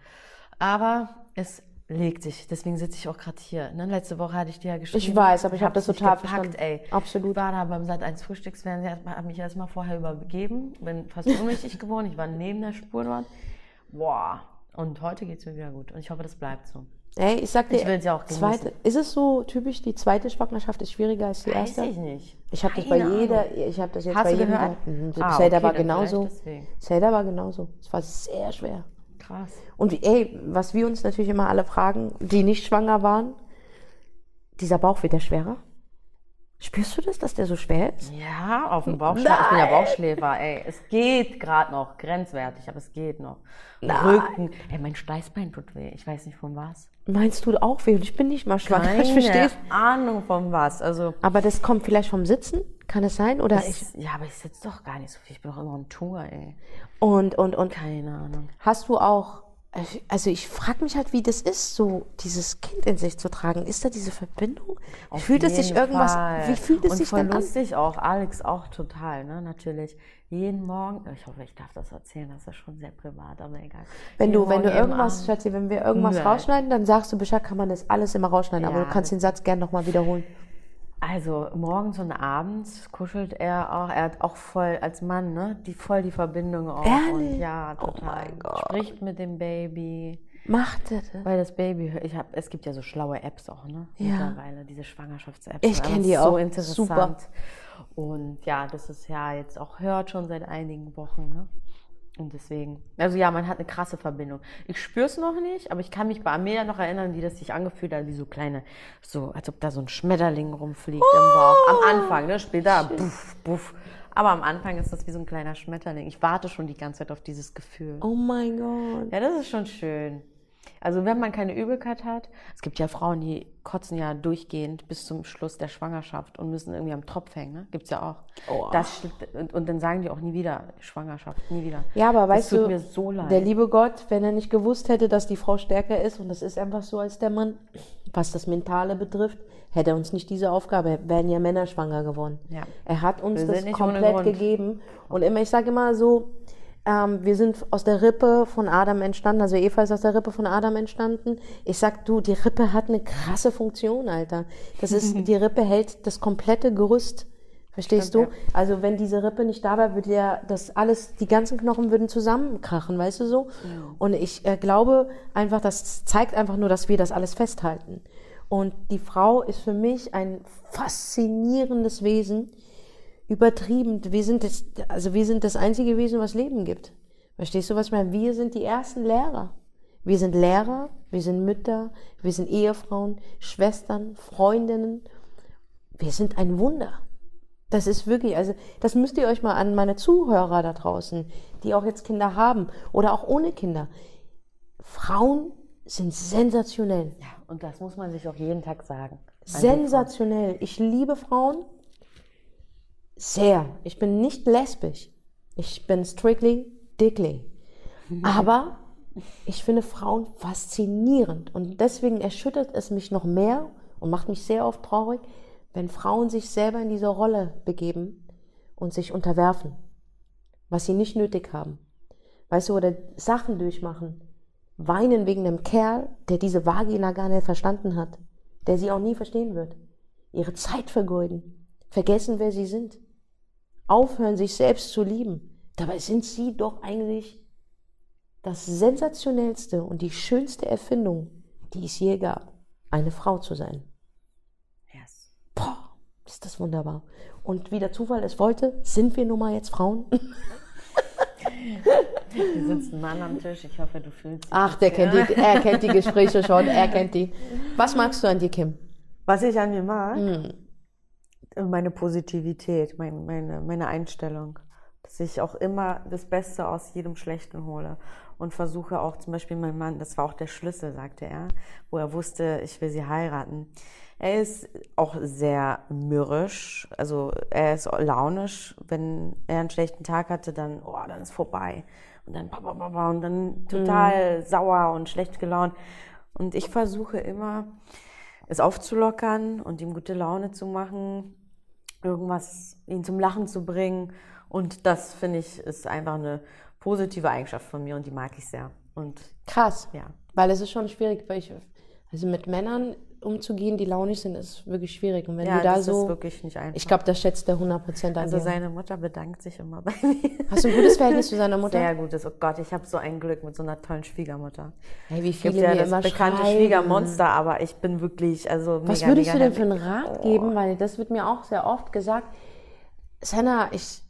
Aber es legt sich, deswegen sitze ich auch gerade hier. Ne? Letzte Woche hatte ich dir ja geschrieben. Ich weiß, aber ich hab hab's das total gepackt, verstanden. ey. Absolut. Ich war da beim Sat 1 Frühstücksfernsehen, habe mich erstmal vorher übergeben, bin fast ohnmächtig geworden. Ich war neben der Spur dort. Boah. Und heute geht es mir wieder gut. Und ich hoffe, das bleibt so. Ey, ich sag dir, Ich ja zweite, ist es so typisch, die zweite Schwangerschaft ist schwieriger als die Weiß erste? ich nicht. Ich habe das bei jeder, ich habe das jetzt Hast bei jedem. Mhm. Ah, Zelda okay, war genauso. Zelda war genauso. Es war sehr schwer. Krass. Und ey, was wir uns natürlich immer alle fragen, die nicht schwanger waren, dieser Bauch wird der schwerer? Spürst du das, dass der so schwer ist? Ja, auf dem Bauchschläfer. Ich bin ja Bauchschläfer, ey. Es geht gerade noch. Grenzwertig, aber es geht noch. Rücken. Ey, mein Steißbein tut weh. Ich weiß nicht von was. Meinst du auch weh? Und ich bin nicht mal schwanger, ich Keine verstehe. Ahnung von was. Also, Aber das kommt vielleicht vom Sitzen? Kann es sein? Oder ich, ich, ja, aber ich sitze doch gar nicht so viel. Ich bin doch immer on Tour, ey. und, und, und Keine Ahnung. hast du auch, also ich frage mich halt, wie das ist, so dieses Kind in sich zu tragen. Ist da diese Verbindung? Auf fühlt es sich irgendwas, Fall. wie fühlt es und sich denn an? lustig auch, Alex auch total, ne, natürlich. Jeden Morgen, ich hoffe, ich darf das erzählen, das ist schon sehr privat, aber egal. Wenn Jeden du, wenn du Morgen, irgendwas. Schatzi, wenn wir irgendwas Nein. rausschneiden, dann sagst du Bescheid, kann man das alles immer rausschneiden. aber Ja, du kannst den Satz gerne nochmal wiederholen. Also morgens und abends kuschelt er auch. Er hat auch voll als Mann, ne? Die voll die Verbindung auch. Ehrlich? Und ja, Oh total. mein Gott. Spricht mit dem Baby. Macht er das? Weil das Baby, ich hab, es gibt ja so schlaue Apps auch, ne? Ja. Mittlerweile, diese Schwangerschafts-Apps. Ich sind kenn einfach die so auch. interessant. Super. Und ja, das ist ja jetzt auch hört schon seit einigen Wochen, ne? Und deswegen, also ja, man hat eine krasse Verbindung. Ich spüre es noch nicht, aber ich kann mich bei Amelia noch erinnern, wie das sich angefühlt hat, wie so kleine, so als ob da so ein Schmetterling rumfliegt im Bauch. Am Anfang, ne? Später, buff, buff. Aber am Anfang ist das wie so ein kleiner Schmetterling. Ich warte schon die ganze Zeit auf dieses Gefühl. Oh mein Gott. Ja, das ist schon schön. Also wenn man keine Übelkeit hat, es gibt ja Frauen, die kotzen ja durchgehend bis zum Schluss der Schwangerschaft und müssen irgendwie am Tropf hängen, ne? Gibt's ja auch. Oh. Das, und, und dann sagen die auch nie wieder Schwangerschaft, nie wieder. Ja, aber das weißt tut du, mir so leid. der liebe Gott, wenn er nicht gewusst hätte, dass die Frau stärker ist, und das ist einfach so als der Mann, was das Mentale betrifft, hätte er uns nicht diese Aufgabe, wären ja Männer schwanger geworden. Ja. Er hat uns das komplett gegeben. Und immer, ich sage immer so, ähm, wir sind aus der Rippe von Adam entstanden, also Eva ist aus der Rippe von Adam entstanden. Ich sag, du, die Rippe hat eine krasse Funktion, Alter. Das ist, die Rippe hält das komplette Gerüst. Verstehst Stimmt, du? Also wenn diese Rippe nicht da wäre, würde ja das alles, die ganzen Knochen würden zusammenkrachen, weißt du so? Und ich äh, glaube einfach, das zeigt einfach nur, dass wir das alles festhalten. Und die Frau ist für mich ein faszinierendes Wesen, übertrieben. Wir sind das, also wir sind das einzige Wesen, was Leben gibt. Verstehst du, was ich meine? Wir sind die ersten Lehrer. Wir sind Lehrer, wir sind Mütter, wir sind Ehefrauen, Schwestern, Freundinnen. Wir sind ein Wunder. Das ist wirklich, also das müsst ihr euch mal an meine Zuhörer da draußen, die auch jetzt Kinder haben oder auch ohne Kinder. Frauen sind sensationell. ja, und das muss man sich auch jeden Tag sagen. Sensationell. Ich liebe Frauen sehr. Ich bin nicht lesbisch. Ich bin strictly dickly. Aber ich finde Frauen faszinierend. Und deswegen erschüttert es mich noch mehr und macht mich sehr oft traurig, wenn Frauen sich selber in diese Rolle begeben und sich unterwerfen, was sie nicht nötig haben. Weißt du, oder Sachen durchmachen. Weinen wegen einem Kerl, der diese Vagina gar nicht verstanden hat, der sie auch nie verstehen wird. Ihre Zeit vergeuden, vergessen, wer sie sind. Aufhören, sich selbst zu lieben. Dabei sind sie doch eigentlich das sensationellste und die schönste Erfindung, die es je gab, eine Frau zu sein. Yes. Boah, ist das wunderbar. Und wie der Zufall es wollte, sind wir nun mal jetzt Frauen. Hier sitzt ein Mann am Tisch. Ich hoffe, du fühlst dich. Ach, der kennt die, er kennt die Gespräche schon, er kennt die. Was magst du an dir, Kim? Was ich an mir mag, Hm. Meine Positivität, mein, meine, meine Einstellung. Dass ich auch immer das Beste aus jedem Schlechten hole. Und versuche auch zum Beispiel mein Mann, das war auch der Schlüssel, sagte er, wo er wusste, ich will sie heiraten. Er ist auch sehr mürrisch, also er ist launisch. Wenn er einen schlechten Tag hatte, dann, oh, dann ist vorbei. Und dann, und dann total sauer und schlecht gelaunt. Und ich versuche immer, es aufzulockern und ihm gute Laune zu machen, irgendwas ihn zum Lachen zu bringen. Und das finde ich ist einfach eine positive Eigenschaft von mir und die mag ich sehr. Und Krass. ja, Weil es ist schon schwierig, weil ich, also mit Männern umzugehen, die launig sind, ist wirklich schwierig. Und wenn Ja, du da das so, ist wirklich nicht einfach. ich glaube, das schätzt der 100% an also dir. seine Mutter bedankt sich immer bei mir. Hast du ein gutes Verhältnis zu seiner Mutter? Sehr gutes. Oh Gott, ich habe so ein Glück mit so einer tollen Schwiegermutter. Hey, wie gibt viele ja mir das immer bekannte schreiben. Schwiegermonster, aber ich bin wirklich, also Was mega, würdest mega du denn für einen Rat geben? Weil das wird mir auch sehr oft gesagt. Senna, ich,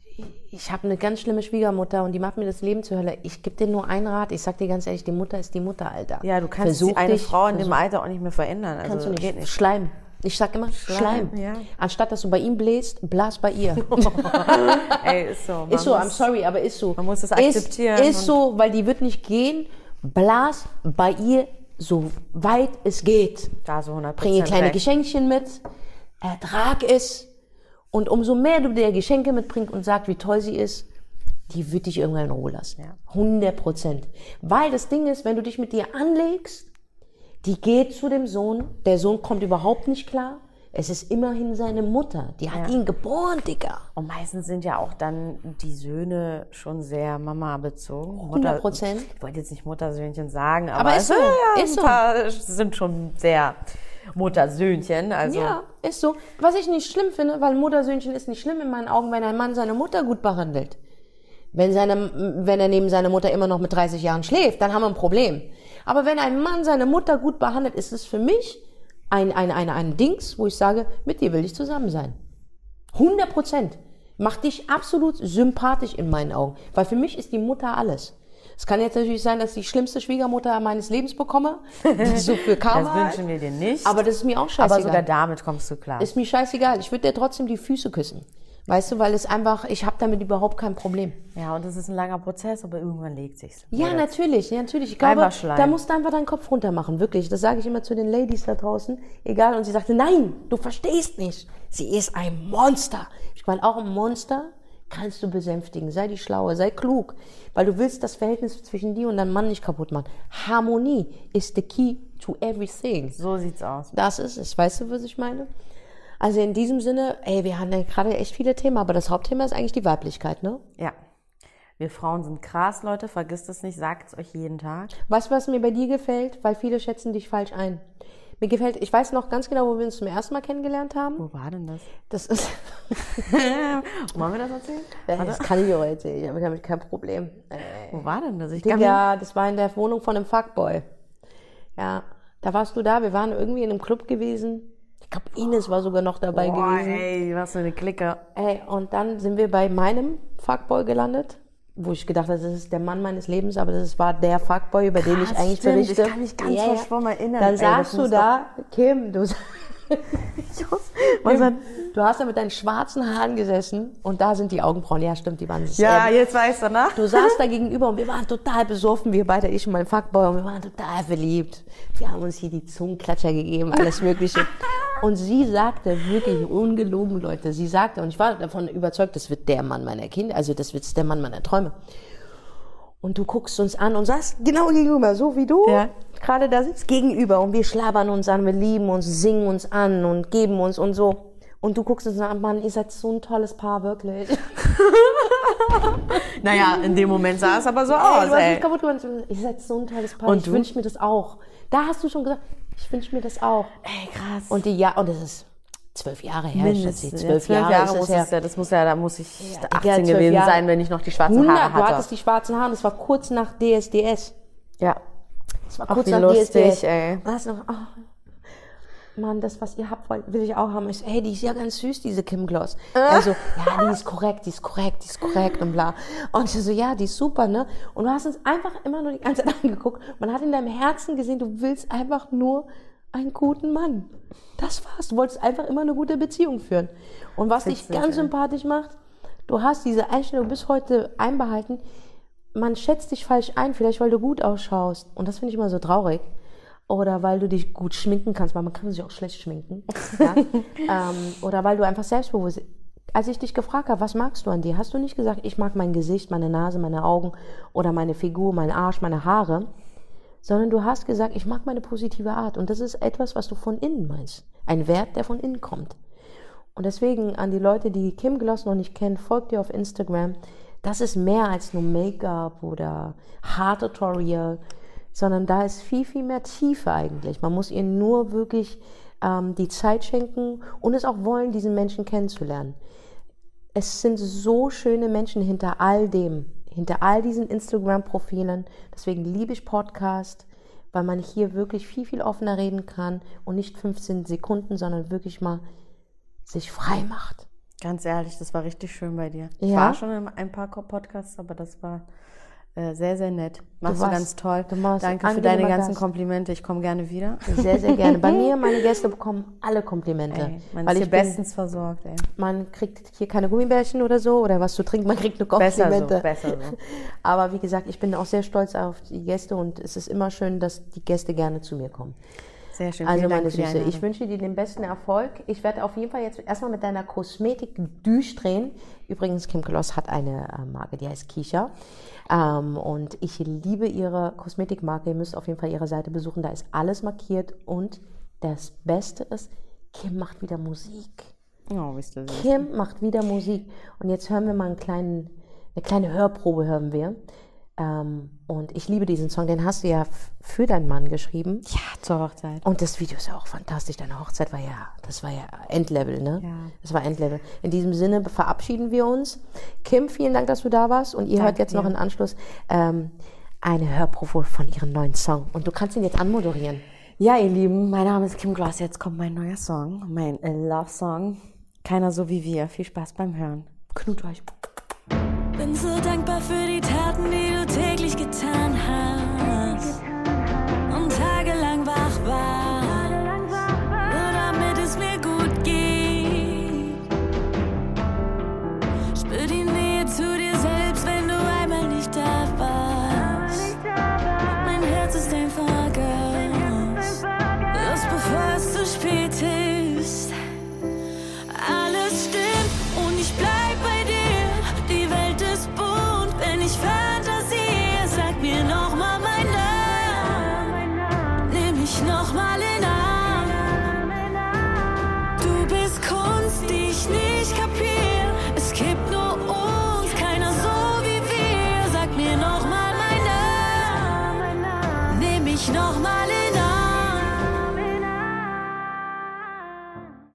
ich habe eine ganz schlimme Schwiegermutter und die macht mir das Leben zur Hölle. Ich gebe dir nur einen Rat. Ich sag dir ganz ehrlich, die Mutter ist die Mutter, Alter. Ja, du kannst Versuch eine dich, Frau in dem versuch- Alter auch nicht mehr verändern. Also Kannst du nicht. nicht. Schleim. Ich sag immer Schleim. ja. Anstatt dass du bei ihm bläst, blas bei ihr. Ey, ist so. Ist so, I'm muss- sorry, aber ist so. Man muss es Ist- akzeptieren Ist, und- so, weil die wird nicht gehen. Blas bei ihr so weit es geht. Da so 100 Bring ihr kleine Geschenkchen mit, ertrag es. Und umso mehr du dir Geschenke mitbringst und sagst, wie toll sie ist, die wird dich irgendwann in Ruhe lassen. Ja. 100 Prozent. Weil das Ding ist, wenn du dich mit dir anlegst, die geht zu dem Sohn, der Sohn kommt überhaupt nicht klar. Es ist immerhin seine Mutter, die hat ihn geboren, Digga. Und meistens sind ja auch dann die Söhne schon sehr Mama bezogen. 100 Prozent. Ich wollte jetzt nicht Muttersöhnchen sagen, aber, Aber ist es- so, ja, ist so. sind schon sehr Muttersöhnchen. Also Ja, ist so. Was ich nicht schlimm finde, weil Muttersöhnchen ist nicht schlimm in meinen Augen, wenn ein Mann seine Mutter gut behandelt. Wenn, seine, wenn er neben seiner Mutter immer noch mit 30 Jahren schläft, dann haben wir ein Problem. Aber wenn ein Mann seine Mutter gut behandelt, ist es für mich ein, ein, ein, ein Dings, wo ich sage, mit dir will ich zusammen sein. 100 Prozent. Macht dich absolut sympathisch in meinen Augen. Weil für mich ist die Mutter alles. Es kann jetzt natürlich sein, dass ich die schlimmste Schwiegermutter meines Lebens bekomme. so für Karma. das wünschen wir dir nicht. aber das ist mir auch scheißegal. aber sogar damit kommst du klar. Ist mir scheißegal. Ich würde dir trotzdem die Füße küssen. Weißt du, weil es einfach, ich habe damit überhaupt kein Problem. ja, und das ist ein langer Prozess, aber irgendwann legt sich's. Ja, natürlich, ja, natürlich. Ich glaube, da musst du einfach deinen Kopf runter machen, wirklich. Das sage ich immer zu den Ladies da draußen. Egal. Und sie sagte, nein, du verstehst nicht. Sie ist ein Monster. Ich meine, auch ein Monster kannst du besänftigen. Sei die schlauer, sei klug. Weil du willst das Verhältnis zwischen dir und deinem Mann nicht kaputt machen. Harmonie is the key to everything. So sieht's aus. Das ist es. Weißt du, was ich meine? Also in diesem Sinne, ey, wir haben ja gerade echt viele Themen, aber das Hauptthema ist eigentlich die Weiblichkeit, ne? Ja. Wir Frauen sind krass, Leute. Vergisst es nicht. Sagt es euch jeden Tag. Du, was mir bei dir gefällt? Weil viele schätzen dich falsch ein. Mir gefällt, ich weiß noch ganz genau, wo wir uns zum ersten Mal kennengelernt haben. Wo war denn das? Das ist, Wollen wir das erzählen? das kann ich auch erzählen, ich habe damit kein Problem. Äh, Wo war denn das? Ich kann Digga, das war in der Wohnung von einem Fuckboy. Ja, da warst du da, wir waren irgendwie in einem Club gewesen. Ich glaube, Ines war sogar noch dabei Boah, gewesen. ey, was für eine Clique. Ey, und dann sind wir bei meinem Fuckboy gelandet, wo ich gedacht habe, das ist der Mann meines Lebens, aber das war der Fuckboy, über den ich Krass, eigentlich stimmt. berichte. Ich kann mich ganz verschwommen erinnern. Dann Ey, sagst du da, Kim, du, Was du hast da mit deinen schwarzen Haaren gesessen und da sind die Augenbrauen. Ja, stimmt, die waren Ja, jetzt weißt du, ne? Du saßt da gegenüber und wir waren total besoffen, wir beide, ich und mein Fuckboy, und wir waren total verliebt. Wir haben uns hier die Zungenklatscher gegeben, alles Mögliche. Und sie sagte wirklich, ungelogen, Leute, sie sagte, und ich war davon überzeugt, das wird der Mann meiner Kinder, also das wird der Mann meiner Träume. Und du guckst uns an und sagst genau gegenüber, so wie du Ja. gerade da sitzt, gegenüber. Und wir schlabbern uns an, wir lieben uns, singen uns an und geben uns und so. Und du guckst uns an, Mann, ihr seid so ein tolles Paar, wirklich. Naja, in dem Moment sah es aber so Ey, aus, du hast ey. mich kaputt gemacht. Ihr seid so ein tolles Paar. Und ich wünsche mir das auch. Da hast du schon gesagt, ich wünsche mir das auch. Ey, krass. Und die ja, und das ist zwölf Jahre her. Mindestens. Ja, Zwölf Jahre, ist muss es ja, das muss ja, da muss ich Digga, 18 zwölf gewesen Jahre. sein, wenn ich noch die schwarzen 100, Haare du hatte. hattest die schwarzen Haare. Das war kurz nach DSDS. ja. Das war Ach, kurz wie nach lustig, DSDS. ey. Und du noch, oh, Mann, das, was ihr habt, will ich auch haben. Ich so, hey, die ist ja ganz süß, diese Kim Gloss. Also, ja, die ist korrekt, die ist korrekt, die ist korrekt und bla. Und ich so, ja, die ist super, ne? Und du hast uns einfach immer nur die ganze Zeit angeguckt. Man hat in deinem Herzen gesehen, du willst einfach nur einen guten Mann. Das war's. Du wolltest einfach immer eine gute Beziehung führen. Und was dich ganz ey. sympathisch macht, du hast diese Einstellung bis heute einbehalten. Man schätzt dich falsch ein, vielleicht weil du gut ausschaust. Und das finde ich immer so traurig. Oder weil du dich gut schminken kannst, weil man kann sich auch schlecht schminken. Ja? ähm, oder weil du einfach selbstbewusst. Als ich dich gefragt habe, was magst du an dir, hast du nicht gesagt, ich mag mein Gesicht, meine Nase, meine Augen oder meine Figur, mein Arsch, meine Haare, sondern du hast gesagt, ich mag meine positive Art. Und das ist etwas, was du von innen meinst. Ein Wert, der von innen kommt. Und deswegen an die Leute, die Kim Gloss noch nicht kennen, folgt ihr auf Instagram. Das ist mehr als nur Make-up oder Haartutorial. sondern da ist viel, viel mehr Tiefe eigentlich. Man muss ihr nur wirklich ähm, die Zeit schenken und es auch wollen, diesen Menschen kennenzulernen. Es sind so schöne Menschen hinter all dem, hinter all diesen Instagram-Profilen. Deswegen liebe ich Podcast, weil man hier wirklich viel, viel offener reden kann und nicht 15 Sekunden, sondern wirklich mal sich frei macht. Ganz ehrlich, das war richtig schön bei dir. Ich Ja? war schon in ein paar Podcasts, aber das war sehr, sehr nett. Machst du, warst- ganz toll. du Danke für deine ganzen Gast. Komplimente. Ich komme gerne wieder. Sehr, sehr gerne. Bei mir, meine Gäste bekommen alle Komplimente. Ey, man weil ist ich bin, bestens versorgt. Ey. man kriegt hier keine Gummibärchen oder so oder was zu trinken, man kriegt nur Besser Komplimente. so, besser so. Aber wie gesagt, ich bin auch sehr stolz auf die Gäste und es ist immer schön, dass die Gäste gerne zu mir kommen. Sehr schön. Also meine Süße, ich wünsche dir den besten Erfolg. Ich werde auf jeden Fall jetzt erstmal mit deiner Kosmetik durchdrehen. Übrigens, Kim Kloss hat eine äh, Marke, die heißt Kisha. Ähm, und ich liebe ihre Kosmetikmarke. Ihr müsst auf jeden Fall ihre Seite besuchen. Da ist alles markiert. Und das Beste ist, Kim macht wieder Musik. Oh, du süß. Kim macht wieder Musik. Und jetzt hören wir mal einen kleinen, eine kleine Hörprobe hören wir. Ähm, und ich liebe diesen Song, den hast du ja für deinen Mann geschrieben. Ja, zur Hochzeit. Und das Video ist ja auch fantastisch. Deine Hochzeit war ja, das war ja Endlevel, ne? Ja. Das war Endlevel. In diesem Sinne verabschieden wir uns. Kim, vielen Dank, dass du da warst. Und ihr hört Danke jetzt noch dir. im Anschluss ähm, eine Hörprobe von ihrem neuen Song. Und du kannst ihn jetzt anmoderieren. Ja, ihr Lieben, mein Name ist Kim Gloss. Jetzt kommt mein neuer Song, mein äh, Love-Song. Keiner so wie wir. Viel Spaß beim Hören. Knut euch. Bin so dankbar für die Taten, die